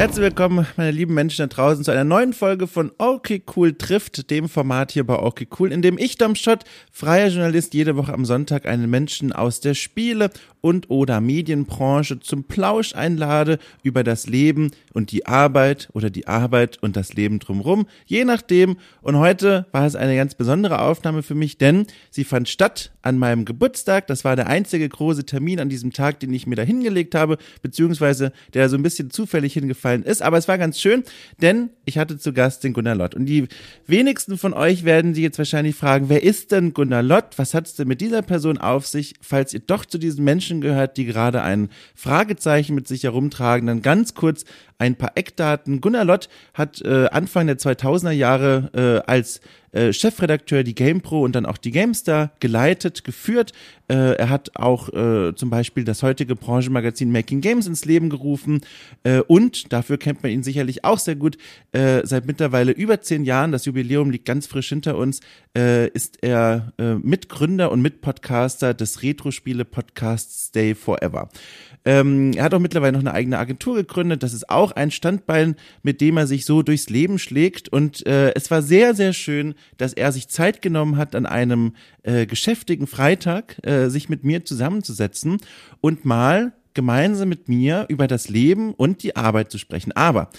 Herzlich willkommen, meine lieben Menschen da draußen, zu einer neuen Folge von Okay Cool trifft, dem Format hier bei Okay Cool, in dem ich, Dom Schott, freier Journalist, jede Woche am Sonntag einen Menschen aus der Spiele- und oder Medienbranche zum Plausch einlade über das Leben und die Arbeit oder die Arbeit und das Leben drumherum, je nachdem. Und heute war es eine ganz besondere Aufnahme für mich, denn sie fand statt an meinem Geburtstag. Das war der einzige große Termin an diesem Tag, den ich mir da hingelegt habe, beziehungsweise der so ein bisschen zufällig hingefallen ist. Aber es war ganz schön, denn ich hatte zu Gast den Gunnar Lott. Und die wenigsten von euch werden sich jetzt wahrscheinlich fragen, wer ist denn Gunnar Lott? Was hat es denn mit dieser Person auf sich? Falls ihr doch zu diesen Menschen gehört, die gerade ein Fragezeichen mit sich herumtragen. Dann ganz kurz ein paar Eckdaten. Gunnar Lott hat äh, Anfang der 2000er Jahre äh, als äh, Chefredakteur die GamePro und dann auch die GameStar geleitet, geführt. Äh, er hat auch äh, zum Beispiel das heutige Branchenmagazin Making Games ins Leben gerufen äh, und dafür kennt man ihn sicherlich auch sehr gut. Äh, seit mittlerweile über zehn Jahren, das Jubiläum liegt ganz frisch hinter uns, äh, ist er äh, Mitgründer und Mitpodcaster des Retro-Spiele-Podcasts Stay Forever. Ähm, er hat auch mittlerweile noch eine eigene Agentur gegründet. Das ist auch ein Standbein, mit dem er sich so durchs Leben schlägt. Und äh, es war sehr, sehr schön, dass er sich Zeit genommen hat, an einem äh, geschäftigen Freitag äh, sich mit mir zusammenzusetzen und mal gemeinsam mit mir über das Leben und die Arbeit zu sprechen. Aber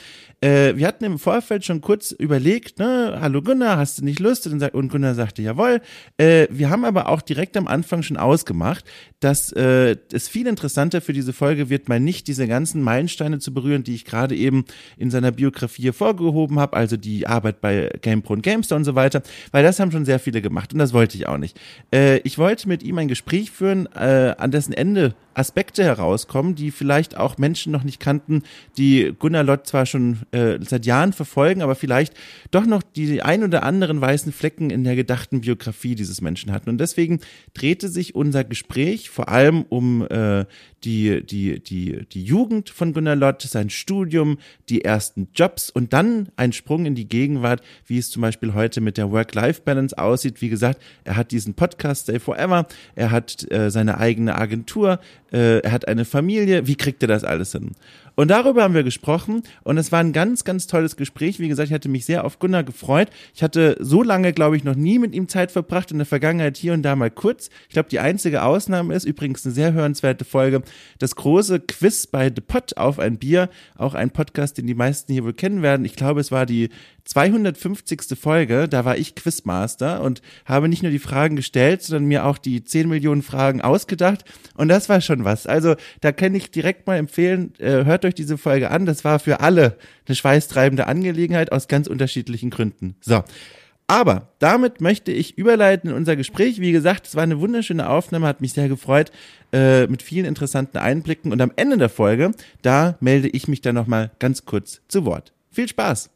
äh, wir hatten im Vorfeld schon kurz überlegt, ne, hallo Gunnar, hast du nicht Lust? Und Gunnar sagte, jawohl. Äh, wir haben aber auch direkt am Anfang schon ausgemacht, dass äh, es viel interessanter für diese Folge wird, mal nicht diese ganzen Meilensteine zu berühren, die ich gerade eben in seiner Biografie hervorgehoben habe, also die Arbeit bei GamePro und GameStar und so weiter, weil das haben schon sehr viele gemacht und das wollte ich auch nicht. Äh, ich wollte mit ihm ein Gespräch führen, äh, an dessen Ende Aspekte herauskommen, die vielleicht auch Menschen noch nicht kannten, die Gunnar Lott zwar schon äh, seit Jahren verfolgen, aber vielleicht doch noch die ein oder anderen weißen Flecken in der gedachten Biografie dieses Menschen hatten. Und deswegen drehte sich unser Gespräch vor allem um äh, die, die, die, die Jugend von Gunnar Lott, sein Studium, die ersten Jobs und dann ein Sprung in die Gegenwart, wie es zum Beispiel heute mit der Work-Life-Balance aussieht. Wie gesagt, er hat diesen Podcast Stay Forever, er hat äh, seine eigene Agentur, äh, er hat eine Familie. Wie kriegt er das alles hin? Und darüber haben wir gesprochen und es war ein ganz, ganz tolles Gespräch. Wie gesagt, ich hatte mich sehr auf Gunnar gefreut. Ich hatte so lange, glaube ich, noch nie mit ihm Zeit verbracht, in der Vergangenheit hier und da mal kurz. Ich glaube, die einzige Ausnahme ist übrigens eine sehr hörenswerte Folge, das große Quiz bei The Pot auf ein Bier, auch ein Podcast, den die meisten hier wohl kennen werden. Ich glaube, es war die 250. Folge, da war ich Quizmaster und habe nicht nur die Fragen gestellt, sondern mir auch die 10 Millionen Fragen ausgedacht und das war schon was. Also da kann ich direkt mal empfehlen, äh, hört euch diese Folge an, das war für alle eine schweißtreibende Angelegenheit aus ganz unterschiedlichen Gründen. So. Aber damit möchte ich überleiten in unser Gespräch. Wie gesagt, es war eine wunderschöne Aufnahme, hat mich sehr gefreut, äh, mit vielen interessanten Einblicken. Und am Ende der Folge, da melde ich mich dann nochmal ganz kurz zu Wort. Viel Spaß!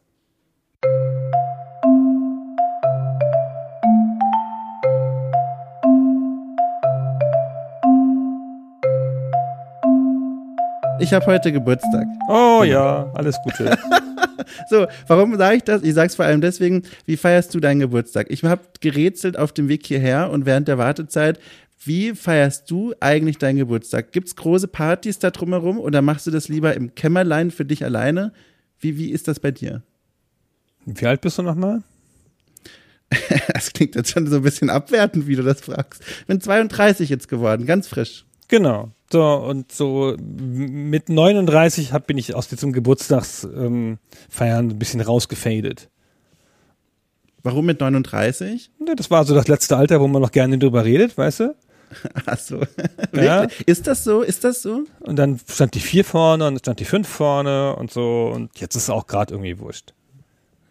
Ich habe heute Geburtstag. Oh ja, alles Gute. so, warum sage ich das? Ich sage es vor allem deswegen, wie feierst du deinen Geburtstag? Ich habe gerätselt auf dem Weg hierher und während der Wartezeit, wie feierst du eigentlich deinen Geburtstag? Gibt es große Partys da drumherum oder machst du das lieber im Kämmerlein für dich alleine? Wie, wie ist das bei dir? Wie alt bist du nochmal? das klingt jetzt schon so ein bisschen abwertend, wie du das fragst. Ich bin 32 jetzt geworden, ganz frisch. Genau. So, und so mit 39 hab, bin ich aus diesem Geburtstagsfeiern ähm, ein bisschen rausgefadet. Warum mit 39? Ja, das war so das letzte Alter, wo man noch gerne drüber redet, weißt du? Ach so. Ja. Ist das so? Ist das so? Und dann stand die 4 vorne und dann stand die 5 vorne und so und jetzt ist es auch gerade irgendwie wurscht.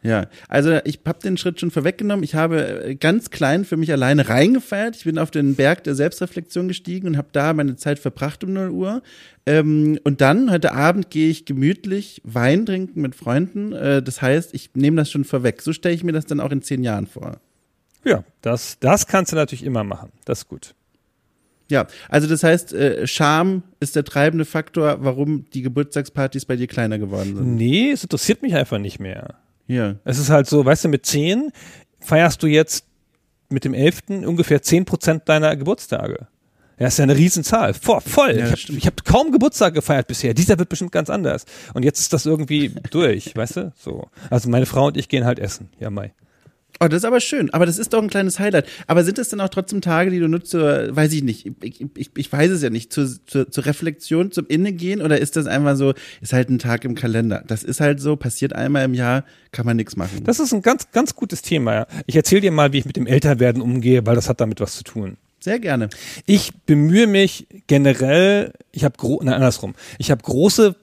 Ja, also ich habe den Schritt schon vorweggenommen. Ich habe äh, ganz klein für mich alleine reingefeiert. Ich bin auf den Berg der Selbstreflexion gestiegen und habe da meine Zeit verbracht um 0 Uhr. Ähm, und dann, heute Abend, gehe ich gemütlich Wein trinken mit Freunden. Äh, das heißt, ich nehme das schon vorweg. So stelle ich mir das dann auch in zehn Jahren vor. Ja, das, das kannst du natürlich immer machen. Das ist gut. Ja, also das heißt, äh, Scham ist der treibende Faktor, warum die Geburtstagspartys bei dir kleiner geworden sind. Nee, es interessiert mich einfach nicht mehr. Ja. Es ist halt so, weißt du, mit 10 feierst du jetzt mit dem 11. ungefähr 10 Prozent deiner Geburtstage. Ja, ist ja eine Riesenzahl. Voll, voll. Ja, ich habe hab kaum Geburtstag gefeiert bisher. Dieser wird bestimmt ganz anders. Und jetzt ist das irgendwie durch, weißt du? So. Also meine Frau und ich gehen halt essen. Ja, Mai. Oh, das ist aber schön. Aber das ist doch ein kleines Highlight. Aber sind es dann auch trotzdem Tage, die du nutzt, zur, weiß ich nicht, ich, ich, ich weiß es ja nicht, zur, zur, zur Reflexion, zum Innegehen? Oder ist das einfach so, ist halt ein Tag im Kalender? Das ist halt so, passiert einmal im Jahr, kann man nichts machen. Das ist ein ganz, ganz gutes Thema. Ja. Ich erzähle dir mal, wie ich mit dem Älterwerden umgehe, weil das hat damit was zu tun. Sehr gerne. Ich bemühe mich generell, ich habe, nein, andersrum, ich habe große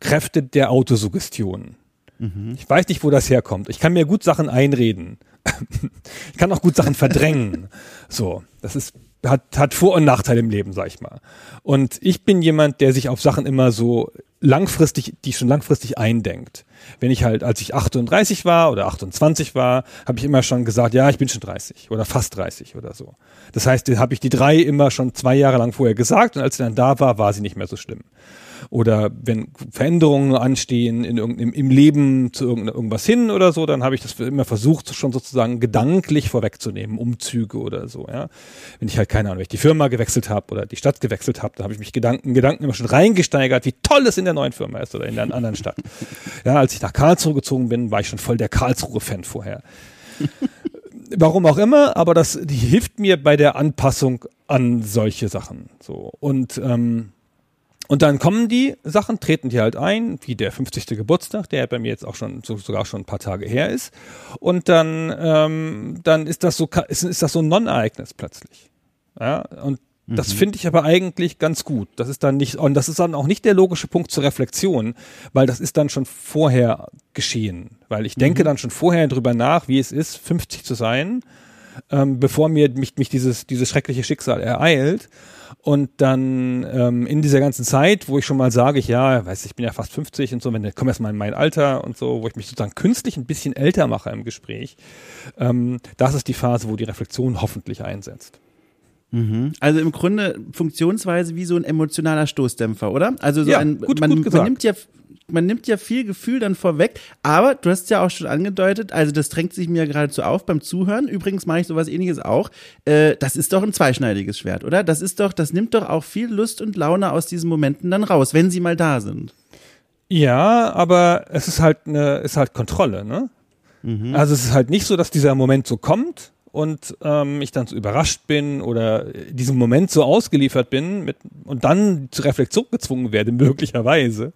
Kräfte der Autosuggestion. Mhm. Ich weiß nicht, wo das herkommt. Ich kann mir gut Sachen einreden. ich kann auch gut Sachen verdrängen. So, das ist hat, hat Vor- und Nachteile im Leben, sag ich mal. Und ich bin jemand, der sich auf Sachen immer so langfristig, die schon langfristig eindenkt. Wenn ich halt, als ich 38 war oder 28 war, habe ich immer schon gesagt, ja, ich bin schon 30 oder fast 30 oder so. Das heißt, habe ich die drei immer schon zwei Jahre lang vorher gesagt und als sie dann da war, war sie nicht mehr so schlimm oder wenn Veränderungen anstehen in irgendeinem, im Leben zu irgendwas hin oder so, dann habe ich das immer versucht, schon sozusagen gedanklich vorwegzunehmen, Umzüge oder so, ja. Wenn ich halt keine Ahnung, wenn ich die Firma gewechselt habe oder die Stadt gewechselt habe, dann habe ich mich Gedanken, Gedanken immer schon reingesteigert, wie toll es in der neuen Firma ist oder in der anderen Stadt. Ja, als ich nach Karlsruhe gezogen bin, war ich schon voll der Karlsruhe-Fan vorher. Warum auch immer, aber das die hilft mir bei der Anpassung an solche Sachen. So und ähm, und dann kommen die Sachen, treten die halt ein, wie der 50. Geburtstag, der bei mir jetzt auch schon so, sogar schon ein paar Tage her ist. Und dann, ähm, dann ist das so, ist, ist das so ein Non-Ereignis plötzlich. Ja, und das mhm. finde ich aber eigentlich ganz gut. Das ist dann nicht, und das ist dann auch nicht der logische Punkt zur Reflexion, weil das ist dann schon vorher geschehen. Weil ich denke mhm. dann schon vorher drüber nach, wie es ist, 50 zu sein, ähm, bevor mir mich, mich dieses, dieses schreckliche Schicksal ereilt. Und dann ähm, in dieser ganzen Zeit, wo ich schon mal sage, ich ja, weiß ich bin ja fast 50 und so, wenn ich komme erst mal in mein Alter und so, wo ich mich sozusagen künstlich ein bisschen älter mache im Gespräch, ähm, das ist die Phase, wo die Reflexion hoffentlich einsetzt. Mhm. Also im Grunde Funktionsweise wie so ein emotionaler Stoßdämpfer, oder? Also so ja, ein, gut, man, gut man nimmt ja man nimmt ja viel Gefühl dann vorweg, aber du hast ja auch schon angedeutet, also das drängt sich mir geradezu auf beim Zuhören. Übrigens mache ich sowas ähnliches auch. Äh, das ist doch ein zweischneidiges Schwert, oder? Das ist doch, das nimmt doch auch viel Lust und Laune aus diesen Momenten dann raus, wenn sie mal da sind. Ja, aber es ist halt eine, ist halt Kontrolle, ne? Mhm. Also es ist halt nicht so, dass dieser Moment so kommt und ähm, ich dann so überrascht bin oder diesem Moment so ausgeliefert bin mit, und dann zur Reflexion gezwungen werde, möglicherweise.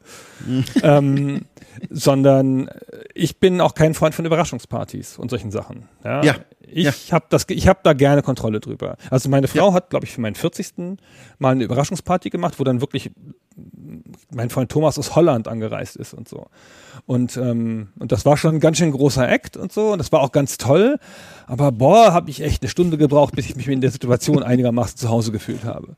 ähm, sondern ich bin auch kein Freund von Überraschungspartys und solchen Sachen. Ja. ja. Ich ja. habe das, ich habe da gerne Kontrolle drüber. Also meine Frau ja. hat, glaube ich, für meinen 40. mal eine Überraschungsparty gemacht, wo dann wirklich mein Freund Thomas aus Holland angereist ist und so. Und, ähm, und das war schon ein ganz schön großer Act und so. Und das war auch ganz toll. Aber boah, habe ich echt eine Stunde gebraucht, bis ich mich in der Situation einigermaßen zu Hause gefühlt habe.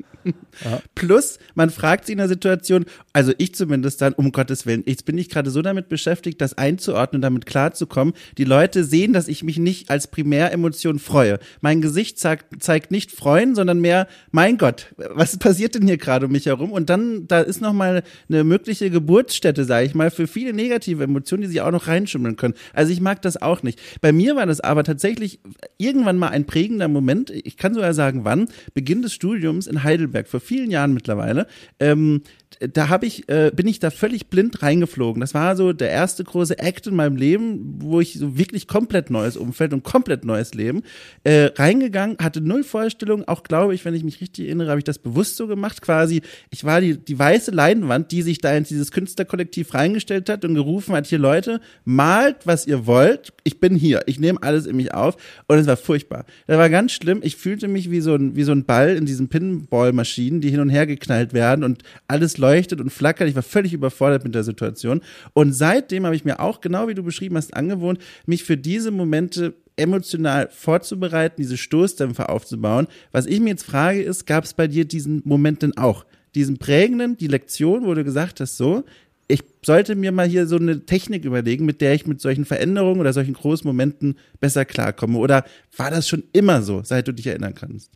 Ja. Plus, man fragt sich in der Situation, also ich zumindest dann, um Gottes Willen, jetzt bin ich gerade so damit beschäftigt, das einzuordnen, damit klarzukommen. Die Leute sehen, dass ich mich nicht als Primäremotion freue. Mein Gesicht zeigt, zeigt nicht freuen, sondern mehr, mein Gott, was passiert denn hier gerade um mich herum? Und dann, da ist nochmal eine mögliche Geburtsstätte, sage ich mal, für viele negative Emotionen, die sich auch noch reinschimmeln können. Also ich mag das auch nicht. Bei mir war das aber tatsächlich irgendwann mal ein prägender Moment, ich kann sogar sagen, wann, Beginn des Studiums in Heidelberg, vor vielen Jahren mittlerweile. Ähm, da habe ich, äh, bin ich da völlig blind reingeflogen. Das war so der erste große Act in meinem Leben, wo ich so wirklich komplett neues Umfeld und komplett neues Leben äh, reingegangen, hatte null Vorstellung. Auch glaube ich, wenn ich mich richtig erinnere, habe ich das bewusst so gemacht. Quasi, ich war die, die weiße Leinwand, die sich da in dieses Künstlerkollektiv reingestellt hat und gerufen hat, hier Leute, malt, was ihr wollt. Ich bin hier. Ich nehme alles in mich auf. Und es war furchtbar. Das war ganz schlimm. Ich fühlte mich wie so ein, wie so ein Ball in diesen Pinball-Maschinen, die hin und her geknallt werden und alles leuchtet und flackert. Ich war völlig überfordert mit der Situation. Und seitdem habe ich mir auch, genau wie du beschrieben hast, angewohnt, mich für diese Momente emotional vorzubereiten, diese Stoßdämpfer aufzubauen. Was ich mir jetzt frage, ist, gab es bei dir diesen Moment denn auch? Diesen prägenden, die Lektion, wo du gesagt hast, so, ich sollte mir mal hier so eine Technik überlegen, mit der ich mit solchen Veränderungen oder solchen großen Momenten besser klarkomme. Oder war das schon immer so, seit du dich erinnern kannst?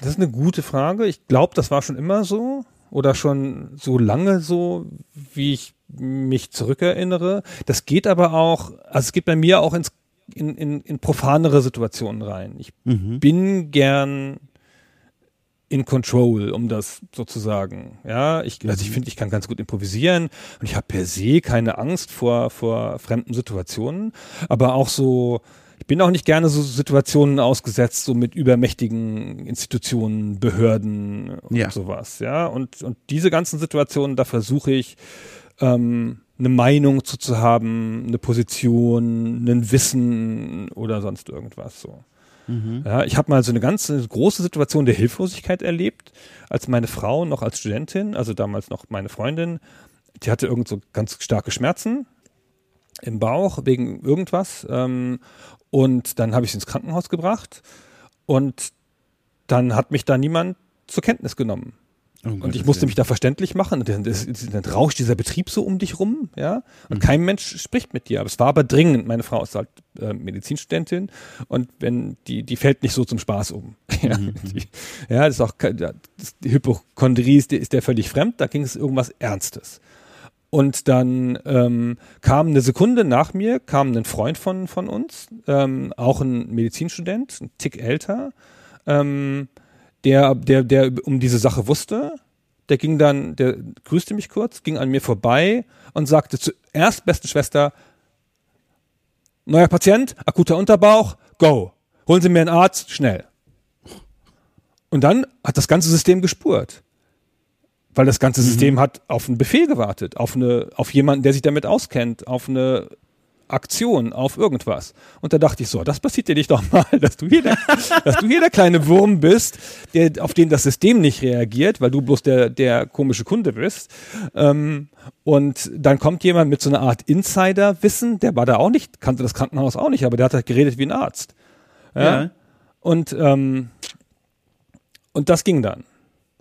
Das ist eine gute Frage. Ich glaube, das war schon immer so oder schon so lange so, wie ich mich zurückerinnere. Das geht aber auch, also es geht bei mir auch ins, in, in, in profanere Situationen rein. Ich mhm. bin gern in control, um das sozusagen. Ja, ich, also ich finde, ich kann ganz gut improvisieren und ich habe per se keine Angst vor, vor fremden Situationen, aber auch so, ich bin auch nicht gerne so Situationen ausgesetzt, so mit übermächtigen Institutionen, Behörden und ja. sowas, ja. Und, und diese ganzen Situationen, da versuche ich, ähm, eine Meinung zu, zu haben, eine Position, ein Wissen oder sonst irgendwas so. Mhm. Ja, ich habe mal so eine ganz große Situation der Hilflosigkeit erlebt, als meine Frau noch als Studentin, also damals noch meine Freundin, die hatte irgend so ganz starke Schmerzen im Bauch wegen irgendwas. Ähm, und dann habe ich sie ins Krankenhaus gebracht und dann hat mich da niemand zur Kenntnis genommen. Oh und ich musste mich da verständlich machen. Dann, dann, rauscht dieser Betrieb so um dich rum, ja. Und mhm. kein Mensch spricht mit dir. Aber es war aber dringend. Meine Frau ist halt äh, Medizinstudentin und wenn die, die fällt nicht so zum Spaß um. ja, mhm. die, ja, das ist auch das, die Hypochondrie ist, ist der völlig fremd. Da ging es irgendwas Ernstes. Und dann ähm, kam eine Sekunde nach mir, kam ein Freund von, von uns, ähm, auch ein Medizinstudent, ein Tick älter, ähm, der, der, der um diese Sache wusste. Der ging dann, der grüßte mich kurz, ging an mir vorbei und sagte zuerst, beste Schwester, neuer Patient, akuter Unterbauch, go. Holen Sie mir einen Arzt, schnell. Und dann hat das ganze System gespurt. Weil das ganze mhm. System hat auf einen Befehl gewartet, auf, eine, auf jemanden, der sich damit auskennt, auf eine Aktion auf irgendwas. Und da dachte ich so, das passiert dir nicht doch mal, dass du hier der, dass du hier der kleine Wurm bist, der, auf den das System nicht reagiert, weil du bloß der, der komische Kunde bist. Ähm, und dann kommt jemand mit so einer Art Insider-Wissen, der war da auch nicht, kannte das Krankenhaus auch nicht, aber der hat halt geredet wie ein Arzt. Ja. ja. Und, ähm, und das ging dann.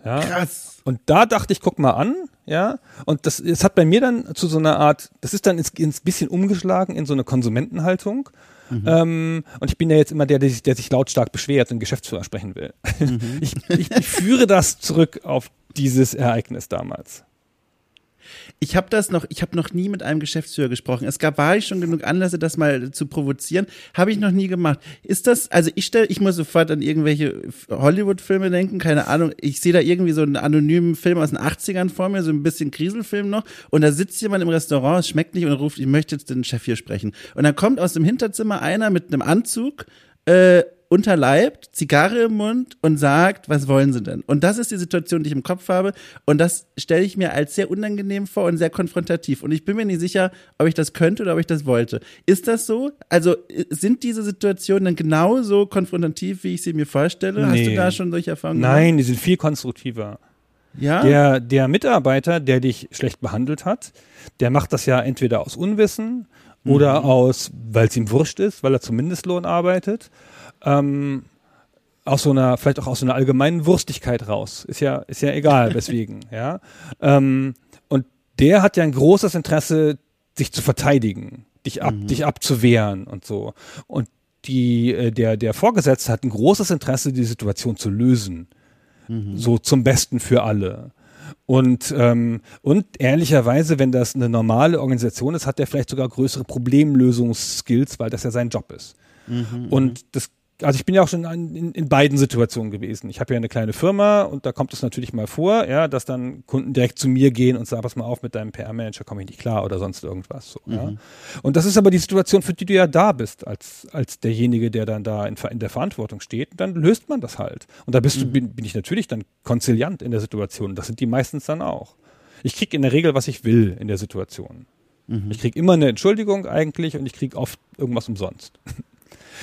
Ja. Krass. Und da dachte ich, guck mal an, ja. Und das, es hat bei mir dann zu so einer Art, das ist dann ins, ins bisschen umgeschlagen in so eine Konsumentenhaltung. Mhm. Ähm, und ich bin ja jetzt immer der, der sich, der sich lautstark beschwert und Geschäftsführer sprechen will. Mhm. Ich, ich, ich führe das zurück auf dieses Ereignis damals. Ich habe das noch, ich habe noch nie mit einem Geschäftsführer gesprochen. Es gab war ich schon genug Anlässe, das mal zu provozieren, habe ich noch nie gemacht. Ist das, also ich stelle, ich muss sofort an irgendwelche Hollywood-Filme denken, keine Ahnung. Ich sehe da irgendwie so einen anonymen Film aus den 80ern vor mir, so ein bisschen Kriselfilm noch, und da sitzt jemand im Restaurant, es schmeckt nicht und ruft, ich möchte jetzt den Chef hier sprechen. Und dann kommt aus dem Hinterzimmer einer mit einem Anzug äh, unterleibt, Zigarre im Mund und sagt, was wollen sie denn? Und das ist die Situation, die ich im Kopf habe. Und das stelle ich mir als sehr unangenehm vor und sehr konfrontativ. Und ich bin mir nicht sicher, ob ich das könnte oder ob ich das wollte. Ist das so? Also sind diese Situationen dann genauso konfrontativ, wie ich sie mir vorstelle? Nee. Hast du da schon solche Erfahrungen Nein, gemacht? die sind viel konstruktiver. Ja? Der, der Mitarbeiter, der dich schlecht behandelt hat, der macht das ja entweder aus Unwissen oder mhm. aus, weil es ihm wurscht ist, weil er zum Mindestlohn arbeitet ähm, aus so einer, vielleicht auch aus so einer allgemeinen Wurstigkeit raus. Ist ja, ist ja egal, weswegen, ja. Ähm, und der hat ja ein großes Interesse, sich zu verteidigen, dich ab, mhm. dich abzuwehren und so. Und die, äh, der, der Vorgesetzte hat ein großes Interesse, die Situation zu lösen. Mhm. So zum Besten für alle. Und, ähm, und ehrlicherweise, wenn das eine normale Organisation ist, hat der vielleicht sogar größere Problemlösungsskills, weil das ja sein Job ist. Mhm, und mhm. das also ich bin ja auch schon in, in beiden Situationen gewesen. Ich habe ja eine kleine Firma und da kommt es natürlich mal vor, ja, dass dann Kunden direkt zu mir gehen und sagen, pass mal auf, mit deinem PR-Manager komme ich nicht klar oder sonst irgendwas. So, mhm. ja. Und das ist aber die Situation, für die du ja da bist, als, als derjenige, der dann da in, in der Verantwortung steht. Und dann löst man das halt. Und da bist mhm. du, bin, bin ich natürlich dann konziliant in der Situation. Das sind die meistens dann auch. Ich kriege in der Regel, was ich will in der Situation. Mhm. Ich kriege immer eine Entschuldigung eigentlich und ich kriege oft irgendwas umsonst.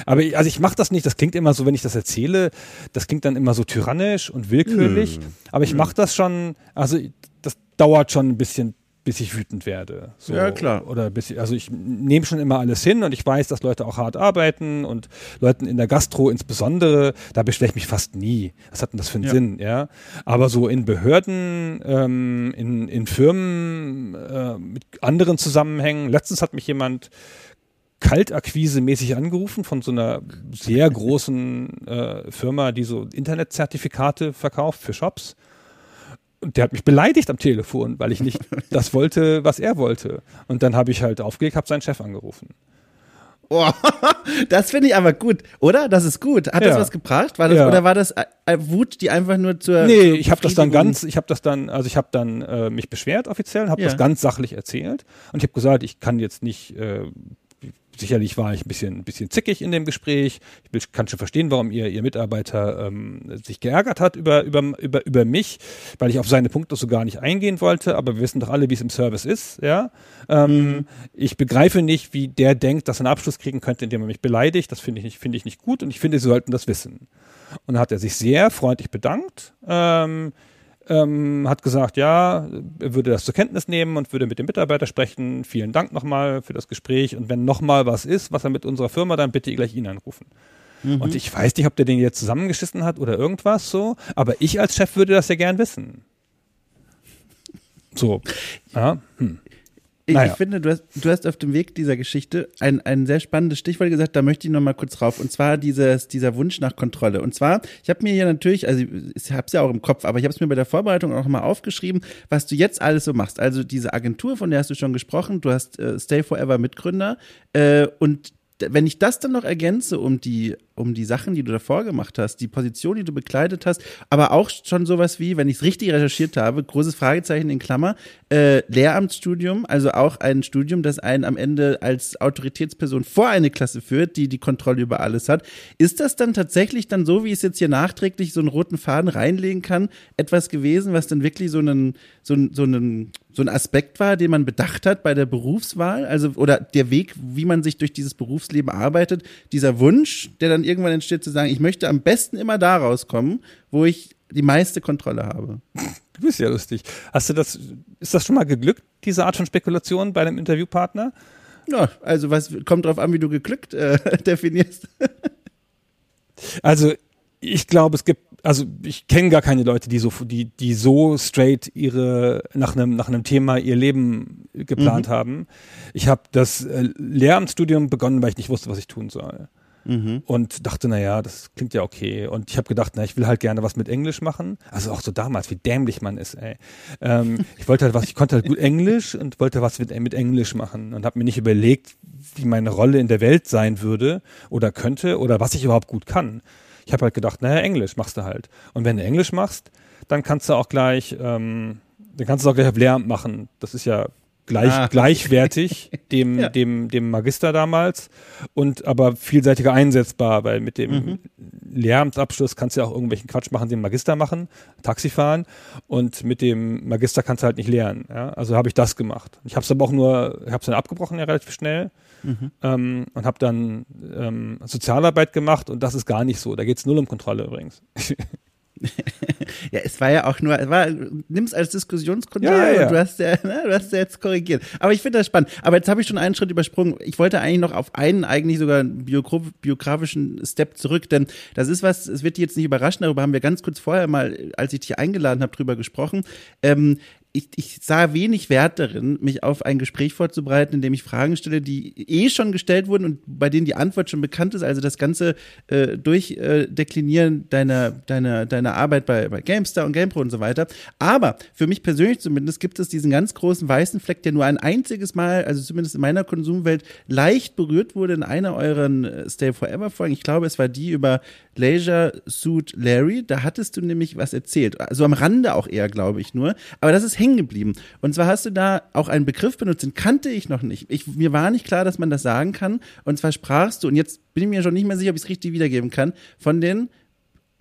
Aber ich, also ich mache das nicht, das klingt immer so, wenn ich das erzähle, das klingt dann immer so tyrannisch und willkürlich. Mhm. Aber ich mache das schon, also das dauert schon ein bisschen, bis ich wütend werde. So, ja, klar. Oder bis ich, also ich nehme schon immer alles hin und ich weiß, dass Leute auch hart arbeiten und Leuten in der Gastro insbesondere, da beschwere ich mich fast nie. Was hat denn das für einen ja. Sinn, ja? Aber so in Behörden, ähm, in, in Firmen, äh, mit anderen Zusammenhängen, letztens hat mich jemand Kaltakquise-mäßig angerufen von so einer sehr großen äh, Firma, die so Internetzertifikate verkauft für Shops. Und der hat mich beleidigt am Telefon, weil ich nicht das wollte, was er wollte. Und dann habe ich halt aufgelegt, habe seinen Chef angerufen. Oh, das finde ich aber gut, oder? Das ist gut. Hat Ja. das was gebracht? War das, Ja. Oder war das äh, äh, Wut, die einfach nur zur. Nee, ich habe das dann ganz, ich habe das dann, also ich habe dann äh, mich beschwert offiziell, habe Ja. das ganz sachlich erzählt und ich habe gesagt, ich kann jetzt nicht, äh, sicherlich war ich ein bisschen, ein bisschen zickig in dem Gespräch. Ich kann schon verstehen, warum ihr, ihr Mitarbeiter ähm, sich geärgert hat über, über, über, über mich, weil ich auf seine Punkte so gar nicht eingehen wollte, aber wir wissen doch alle, wie es im Service ist, ja. Ähm, Ich begreife nicht, wie der denkt, dass er einen Abschluss kriegen könnte, indem er mich beleidigt. Das finde ich nicht, finde ich nicht gut und ich finde, sie sollten das wissen. Und dann hat er sich sehr freundlich bedankt, ähm, ähm, hat gesagt, ja, er würde das zur Kenntnis nehmen und würde mit dem Mitarbeiter sprechen. Vielen Dank nochmal für das Gespräch. Und wenn nochmal was ist, was er mit unserer Firma, dann bitte gleich ihn anrufen. Und ich weiß nicht, ob der den jetzt zusammengeschissen hat oder irgendwas so, aber ich als Chef würde das ja gern wissen. So. Ja. Hm. Ich, Naja. ich finde, du hast, du hast auf dem Weg dieser Geschichte ein, ein sehr spannendes Stichwort gesagt, da möchte ich noch mal kurz drauf. Und zwar dieses, dieser Wunsch nach Kontrolle. Und zwar, ich habe mir hier natürlich, also ich habe es ja auch im Kopf, aber ich habe es mir bei der Vorbereitung auch mal aufgeschrieben, was du jetzt alles so machst. Also diese Agentur, von der hast du schon gesprochen, du hast äh, Stay Forever Mitgründer äh, und wenn ich das dann noch ergänze um die um die Sachen, die du davor gemacht hast, die Position, die du bekleidet hast, aber auch schon sowas wie, wenn ich es richtig recherchiert habe, großes Fragezeichen in Klammer, äh, Lehramtsstudium, also auch ein Studium, das einen am Ende als Autoritätsperson vor eine Klasse führt, die die Kontrolle über alles hat. Ist das dann tatsächlich dann so, wie ich es jetzt hier nachträglich so einen roten Faden reinlegen kann, etwas gewesen, was dann wirklich so einen, so, so einen, so ein Aspekt war, den man bedacht hat bei der Berufswahl, also oder der Weg, wie man sich durch dieses Berufsleben arbeitet, dieser Wunsch, der dann irgendwann entsteht, zu sagen, ich möchte am besten immer da rauskommen, wo ich die meiste Kontrolle habe. Du bist ja lustig. Hast du das, ist das schon mal geglückt, diese Art von Spekulation bei einem Interviewpartner? Ja, also was kommt drauf an, wie du geglückt äh, definierst. Also ich glaube, es gibt, also ich kenne gar keine Leute, die so, die, die so straight ihre nach einem nach einem Thema ihr Leben geplant haben. Ich habe das äh, Lehramtsstudium begonnen, weil ich nicht wusste, was ich tun soll. Und dachte, na ja, das klingt ja okay. Und ich habe gedacht, na, ich will halt gerne was mit Englisch machen. Also auch so damals, wie dämlich man ist, ey. Ähm, ich wollte halt was, ich konnte halt gut Englisch und wollte was mit, mit Englisch machen und habe mir nicht überlegt, wie meine Rolle in der Welt sein würde oder könnte oder was ich überhaupt gut kann. Ich habe halt gedacht, naja, Englisch machst du halt. Und wenn du Englisch machst, dann kannst du auch gleich, ähm, dann kannst du auch gleich auf Lehramt machen. Das ist ja gleich, Ah. gleichwertig dem, Ja. dem, dem Magister damals und aber vielseitiger einsetzbar, weil mit dem Mhm. Lehramtsabschluss kannst du ja auch irgendwelchen Quatsch machen, den Magister machen, Taxi fahren und mit dem Magister kannst du halt nicht lernen. Ja? Also habe ich das gemacht. Ich habe es aber auch nur, ich habe es dann abgebrochen ja relativ schnell Mhm. ähm, und habe dann ähm, Sozialarbeit gemacht und das ist gar nicht so. Da geht's null um Kontrolle übrigens. Ja, es war ja auch nur, es war, nimm's als Diskussionsgrundlage Ja, ja, ja. du hast ja, ne, du hast ja jetzt korrigiert. Aber ich finde das spannend. Aber jetzt habe ich schon einen Schritt übersprungen. Ich wollte eigentlich noch auf einen eigentlich sogar biogra biografischen Step zurück, denn das ist was, es wird dich jetzt nicht überraschen, darüber haben wir ganz kurz vorher mal, als ich dich eingeladen habe, drüber gesprochen. Ähm, ich, ich sah wenig Wert darin, mich auf ein Gespräch vorzubereiten, in dem ich Fragen stelle, die eh schon gestellt wurden und bei denen die Antwort schon bekannt ist. Also das ganze äh, Durchdeklinieren deiner, deiner, deiner Arbeit bei, bei GameStar und GamePro und so weiter. Aber für mich persönlich zumindest gibt es diesen ganz großen weißen Fleck, der nur ein einziges Mal, also zumindest in meiner Konsumwelt, leicht berührt wurde in einer euren äh, Stay Forever Folgen. Ich glaube, es war die über Leisure Suit Larry. Da hattest du nämlich was erzählt. Also am Rande auch eher, glaube ich nur. Aber das ist hängen geblieben. Und zwar hast du da auch einen Begriff benutzt, den kannte ich noch nicht. Ich, mir war nicht klar, dass man das sagen kann. Und zwar sprachst du, und jetzt bin ich mir schon nicht mehr sicher, ob ich es richtig wiedergeben kann, von den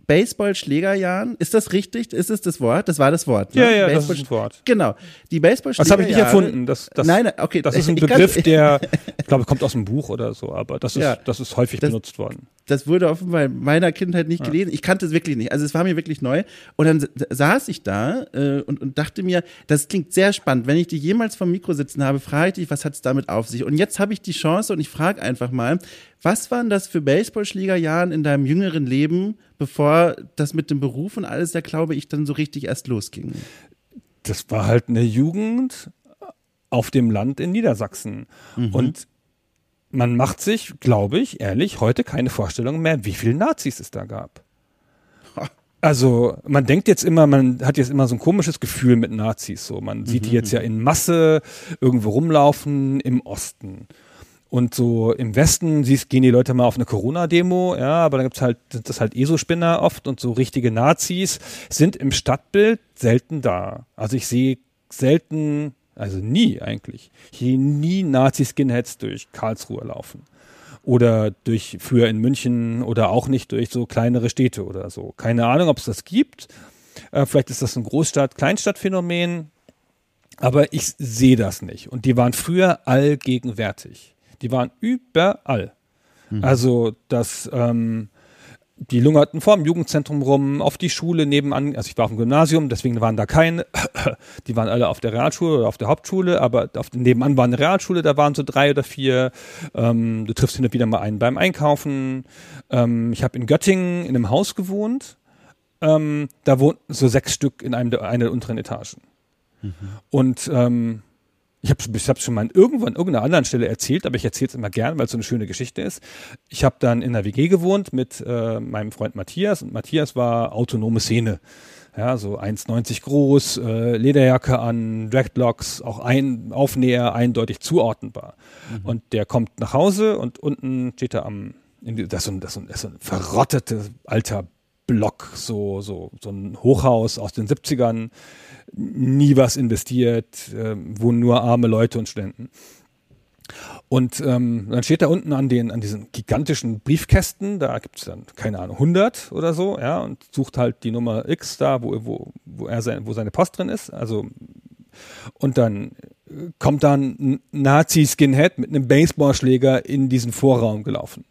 Baseball-Schlägerjahren. Ist das richtig? Ist es das Wort? Das war das Wort. Ne? Ja, ja, das ist das Wort. Genau. Die baseball Das habe ich nicht erfunden. Das, das, Nein, okay. das ist ein ich Begriff, der, ich glaube, kommt aus dem Buch oder so, aber das ist, Ja. das ist häufig Das- benutzt worden. das wurde offenbar in meiner Kindheit nicht gelesen. Ich kannte es wirklich nicht. Also es war mir wirklich neu. Und dann saß ich da äh, und, und dachte mir, das klingt sehr spannend. Wenn ich dich jemals vom Mikro sitzen habe, frage ich dich, was hat es damit auf sich? Und jetzt habe ich die Chance und ich frage einfach mal, was waren das für Baseballschlägerjahren in deinem jüngeren Leben, bevor das mit dem Beruf und alles, da glaube ich, dann so richtig erst losging? das war halt eine Jugend auf dem Land in Niedersachsen. Und man macht sich, glaube ich, ehrlich, heute keine Vorstellung mehr, wie viele Nazis es da gab. Also man denkt jetzt immer, man hat jetzt immer so ein komisches Gefühl mit Nazis. So, man sieht die jetzt ja in Masse irgendwo rumlaufen im Osten. Und so im Westen siehst, gehen die Leute mal auf eine Corona-Demo, ja, aber dann gibt's halt, sind das halt ESO-Spinner oft und so richtige Nazis sind im Stadtbild selten da. Also ich sehe selten, also nie eigentlich, hier nie Nazi-Skinheads durch Karlsruhe laufen. Oder durch früher in München oder auch nicht durch so kleinere Städte oder so. Keine Ahnung, ob es das gibt. Äh, vielleicht ist das ein Großstadt-Kleinstadt-Phänomen. Aber ich sehe das nicht. Und die waren früher allgegenwärtig. Die waren überall. Mhm. Also das, ähm, die lungerten vor dem Jugendzentrum rum, auf die Schule nebenan, also ich war auf dem Gymnasium, deswegen waren da keine, die waren alle auf der Realschule oder auf der Hauptschule, aber auf nebenan war eine Realschule, da waren so drei oder vier. Ähm, du triffst hin und wieder mal einen beim Einkaufen. Ähm, ich habe in Göttingen in einem Haus gewohnt, ähm, da wohnten so sechs Stück in einem der, einer der unteren Etagen. Mhm. Und ähm, ich habe ich hab's schon mal irgendwo an irgendeiner anderen Stelle erzählt, aber ich erzähle es immer gern, weil es so eine schöne Geschichte ist. Ich habe dann in der WG gewohnt mit äh, meinem Freund Matthias und Matthias war autonome Szene. Ja, so 1,90 groß, äh, Lederjacke an, Dreadlocks, auch ein Aufnäher eindeutig zuordnenbar. Mhm. Und der kommt nach Hause und unten steht er am, in das, ist so ein, das, ist so ein verrotteter alter Block, so, so, so ein Hochhaus aus den 70ern, nie was investiert, äh, wohnen nur arme Leute und Studenten. Und ähm, dann steht da unten an den an diesen gigantischen Briefkästen, da gibt es dann keine Ahnung 100 oder so, ja, und sucht halt die Nummer X da, wo wo wo er sein, wo seine Post drin ist. Also und dann kommt dann ein Nazi-Skinhead mit einem Baseballschläger in diesen Vorraum gelaufen.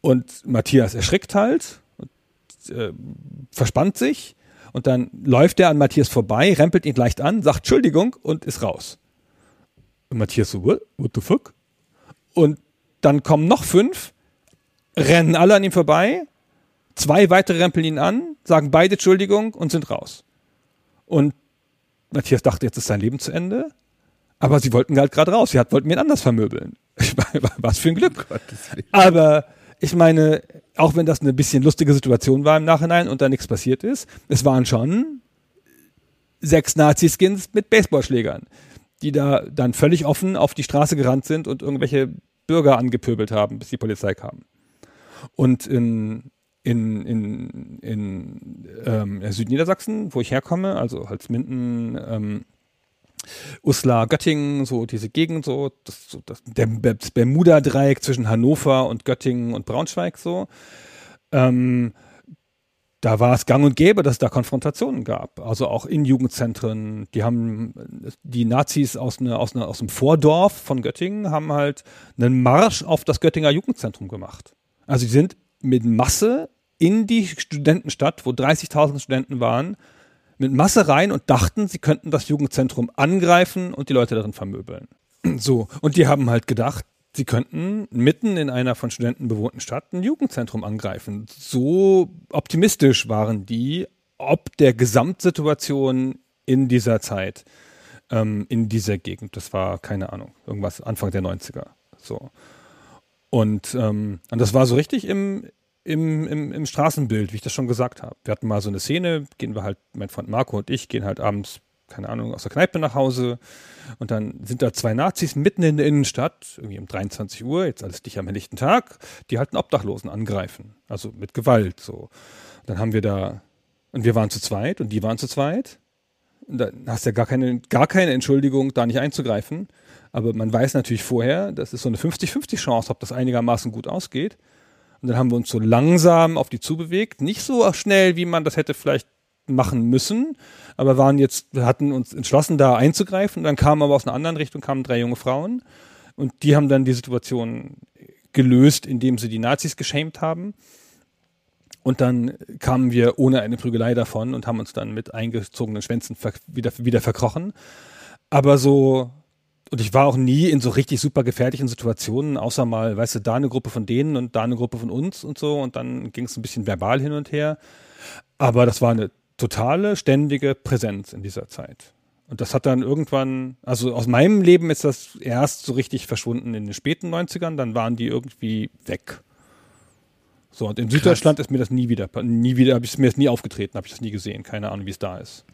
Und Matthias erschrickt halt äh, verspannt sich und dann läuft er an Matthias vorbei, rempelt ihn leicht an, sagt Entschuldigung und ist raus. Und Matthias so, what, what the fuck? Und dann kommen noch fünf, rennen alle an ihm vorbei, zwei weitere rempeln ihn an, sagen beide Entschuldigung und sind raus. Und Matthias dachte, jetzt ist sein Leben zu Ende. Aber sie wollten halt gerade raus. Sie hat, wollten ihn anders vermöbeln. Was für ein Glück. Aber ich meine, auch wenn das eine bisschen lustige Situation war im Nachhinein und da nichts passiert ist, es waren schon sechs Nazi-Skins mit Baseballschlägern, die da dann völlig offen auf die Straße gerannt sind und irgendwelche Bürger angepöbelt haben, bis die Polizei kam. Und in, in, in, in ähm, Südniedersachsen, wo ich herkomme, also Holzminden, ähm, Uslar, Göttingen, so diese Gegend, so, das, so das, das Bermuda-Dreieck zwischen Hannover und Göttingen und Braunschweig, so. Ähm, da war es gang und gäbe, dass es da Konfrontationen gab. Also auch in Jugendzentren. Die haben, die Nazis aus, ne, aus, ne, aus dem Vordorf von Göttingen haben halt einen Marsch auf das Göttinger Jugendzentrum gemacht. Also sie sind mit Masse in die Studentenstadt, wo 30.000 Studenten waren, mit Masse rein und dachten, sie könnten das Jugendzentrum angreifen und die Leute darin vermöbeln. So. Und die haben halt gedacht, sie könnten mitten in einer von Studenten bewohnten Stadt ein Jugendzentrum angreifen. So optimistisch waren die, ob der Gesamtsituation in dieser Zeit, ähm, in dieser Gegend. Das war, keine Ahnung, irgendwas Anfang der 90er. So. Und, ähm, und das war so richtig im, im, im, im Straßenbild, wie ich das schon gesagt habe. Wir hatten mal so eine Szene, gehen wir halt, mein Freund Marco und ich gehen halt abends, keine Ahnung, aus der Kneipe nach Hause und dann sind da zwei Nazis mitten in der Innenstadt, irgendwie um 23 Uhr, jetzt alles dicht am helllichten Tag, die halt einen Obdachlosen angreifen. Also mit Gewalt, so. Und dann haben wir da, und wir waren zu zweit und die waren zu zweit. Und dann hast du ja gar keine, gar keine Entschuldigung, da nicht einzugreifen. Aber man weiß natürlich vorher, das ist so eine 50-50 Chance, ob das einigermaßen gut ausgeht. Und dann haben wir uns so langsam auf die zubewegt. Nicht so schnell, wie man das hätte vielleicht machen müssen, aber waren jetzt, wir hatten uns entschlossen, da einzugreifen. Und dann kamen aber aus einer anderen Richtung kamen drei junge Frauen und die haben dann die Situation gelöst, indem sie die Nazis geschämt haben. Und dann kamen wir ohne eine Prügelei davon und haben uns dann mit eingezogenen Schwänzen wieder, wieder verkrochen. Aber so und ich war auch nie in so richtig super gefährlichen Situationen, außer mal, weißt du, da eine Gruppe von denen und da eine Gruppe von uns und so. Und dann ging es ein bisschen verbal hin und her. Aber das war eine totale, ständige Präsenz in dieser Zeit. Und das hat dann irgendwann, also aus meinem Leben ist das erst so richtig verschwunden in den späten 90ern, dann waren die irgendwie weg. So, und in Krass. Süddeutschland ist mir das nie wieder, nie wieder, habe ich mir das nie aufgetreten, habe ich das nie gesehen, keine Ahnung, wie es da ist.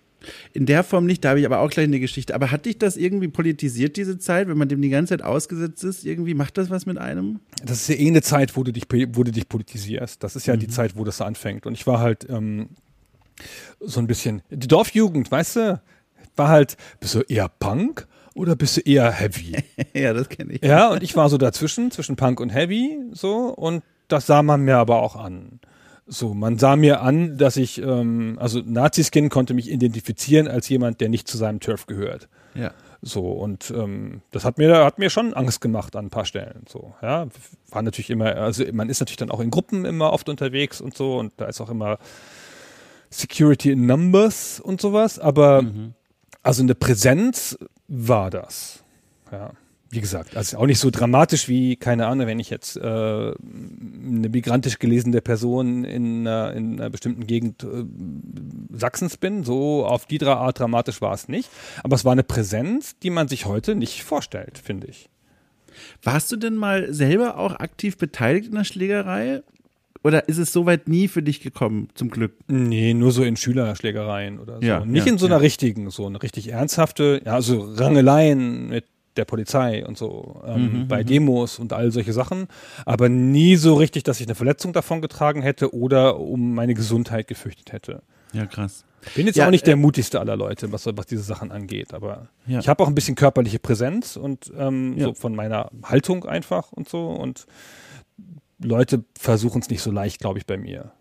In der Form nicht, da habe ich aber auch gleich eine Geschichte. Aber hat dich das irgendwie politisiert, diese Zeit, wenn man dem die ganze Zeit ausgesetzt ist? Irgendwie macht das was mit einem? Das ist ja eh eine Zeit, wo du dich, wo du dich politisierst. Das ist ja mhm. die Zeit, wo das anfängt. Und ich war halt ähm, so ein bisschen, die Dorfjugend, weißt du, war halt, bist du eher Punk oder bist du eher Heavy? ja, das kenne ich. Ja, und ich war so dazwischen, zwischen Punk und Heavy, so, und das sah man mir aber auch an. So, man sah mir an, dass ich, ähm, also Nazi-Skin konnte mich identifizieren als jemand, der nicht zu seinem Turf gehört. Ja. So, und ähm, das hat mir, hat mir schon Angst gemacht an ein paar Stellen. So, ja. War natürlich immer, also man ist natürlich dann auch in Gruppen immer oft unterwegs und so, und da ist auch immer Security in Numbers und sowas, aber mhm. also eine Präsenz war das. Ja wie gesagt, also auch nicht so dramatisch wie, keine Ahnung, wenn ich jetzt äh, eine migrantisch gelesene Person in, äh, in einer bestimmten Gegend äh, Sachsens bin. So auf die Art dramatisch war es nicht. Aber es war eine Präsenz, die man sich heute nicht vorstellt, finde ich. Warst du denn mal selber auch aktiv beteiligt in der Schlägerei? Oder ist es soweit nie für dich gekommen, zum Glück? Nee, nur so in Schülerschlägereien oder so. Ja, Nicht ja, in so einer ja. richtigen, so eine richtig ernsthafte, ja, so Rangeleien mit der Polizei und so, ähm, Mhm, bei mhm. Demos und all solche Sachen, aber nie so richtig, dass ich eine Verletzung davon getragen hätte oder um meine Gesundheit gefürchtet hätte. Ja, krass. Bin jetzt Ja, auch nicht der äh, mutigste aller Leute, was, was diese Sachen angeht, aber Ja. ich habe auch ein bisschen körperliche Präsenz und ähm, Ja. so von meiner Haltung einfach und so und Leute versuchen es nicht so leicht, glaube ich, bei mir.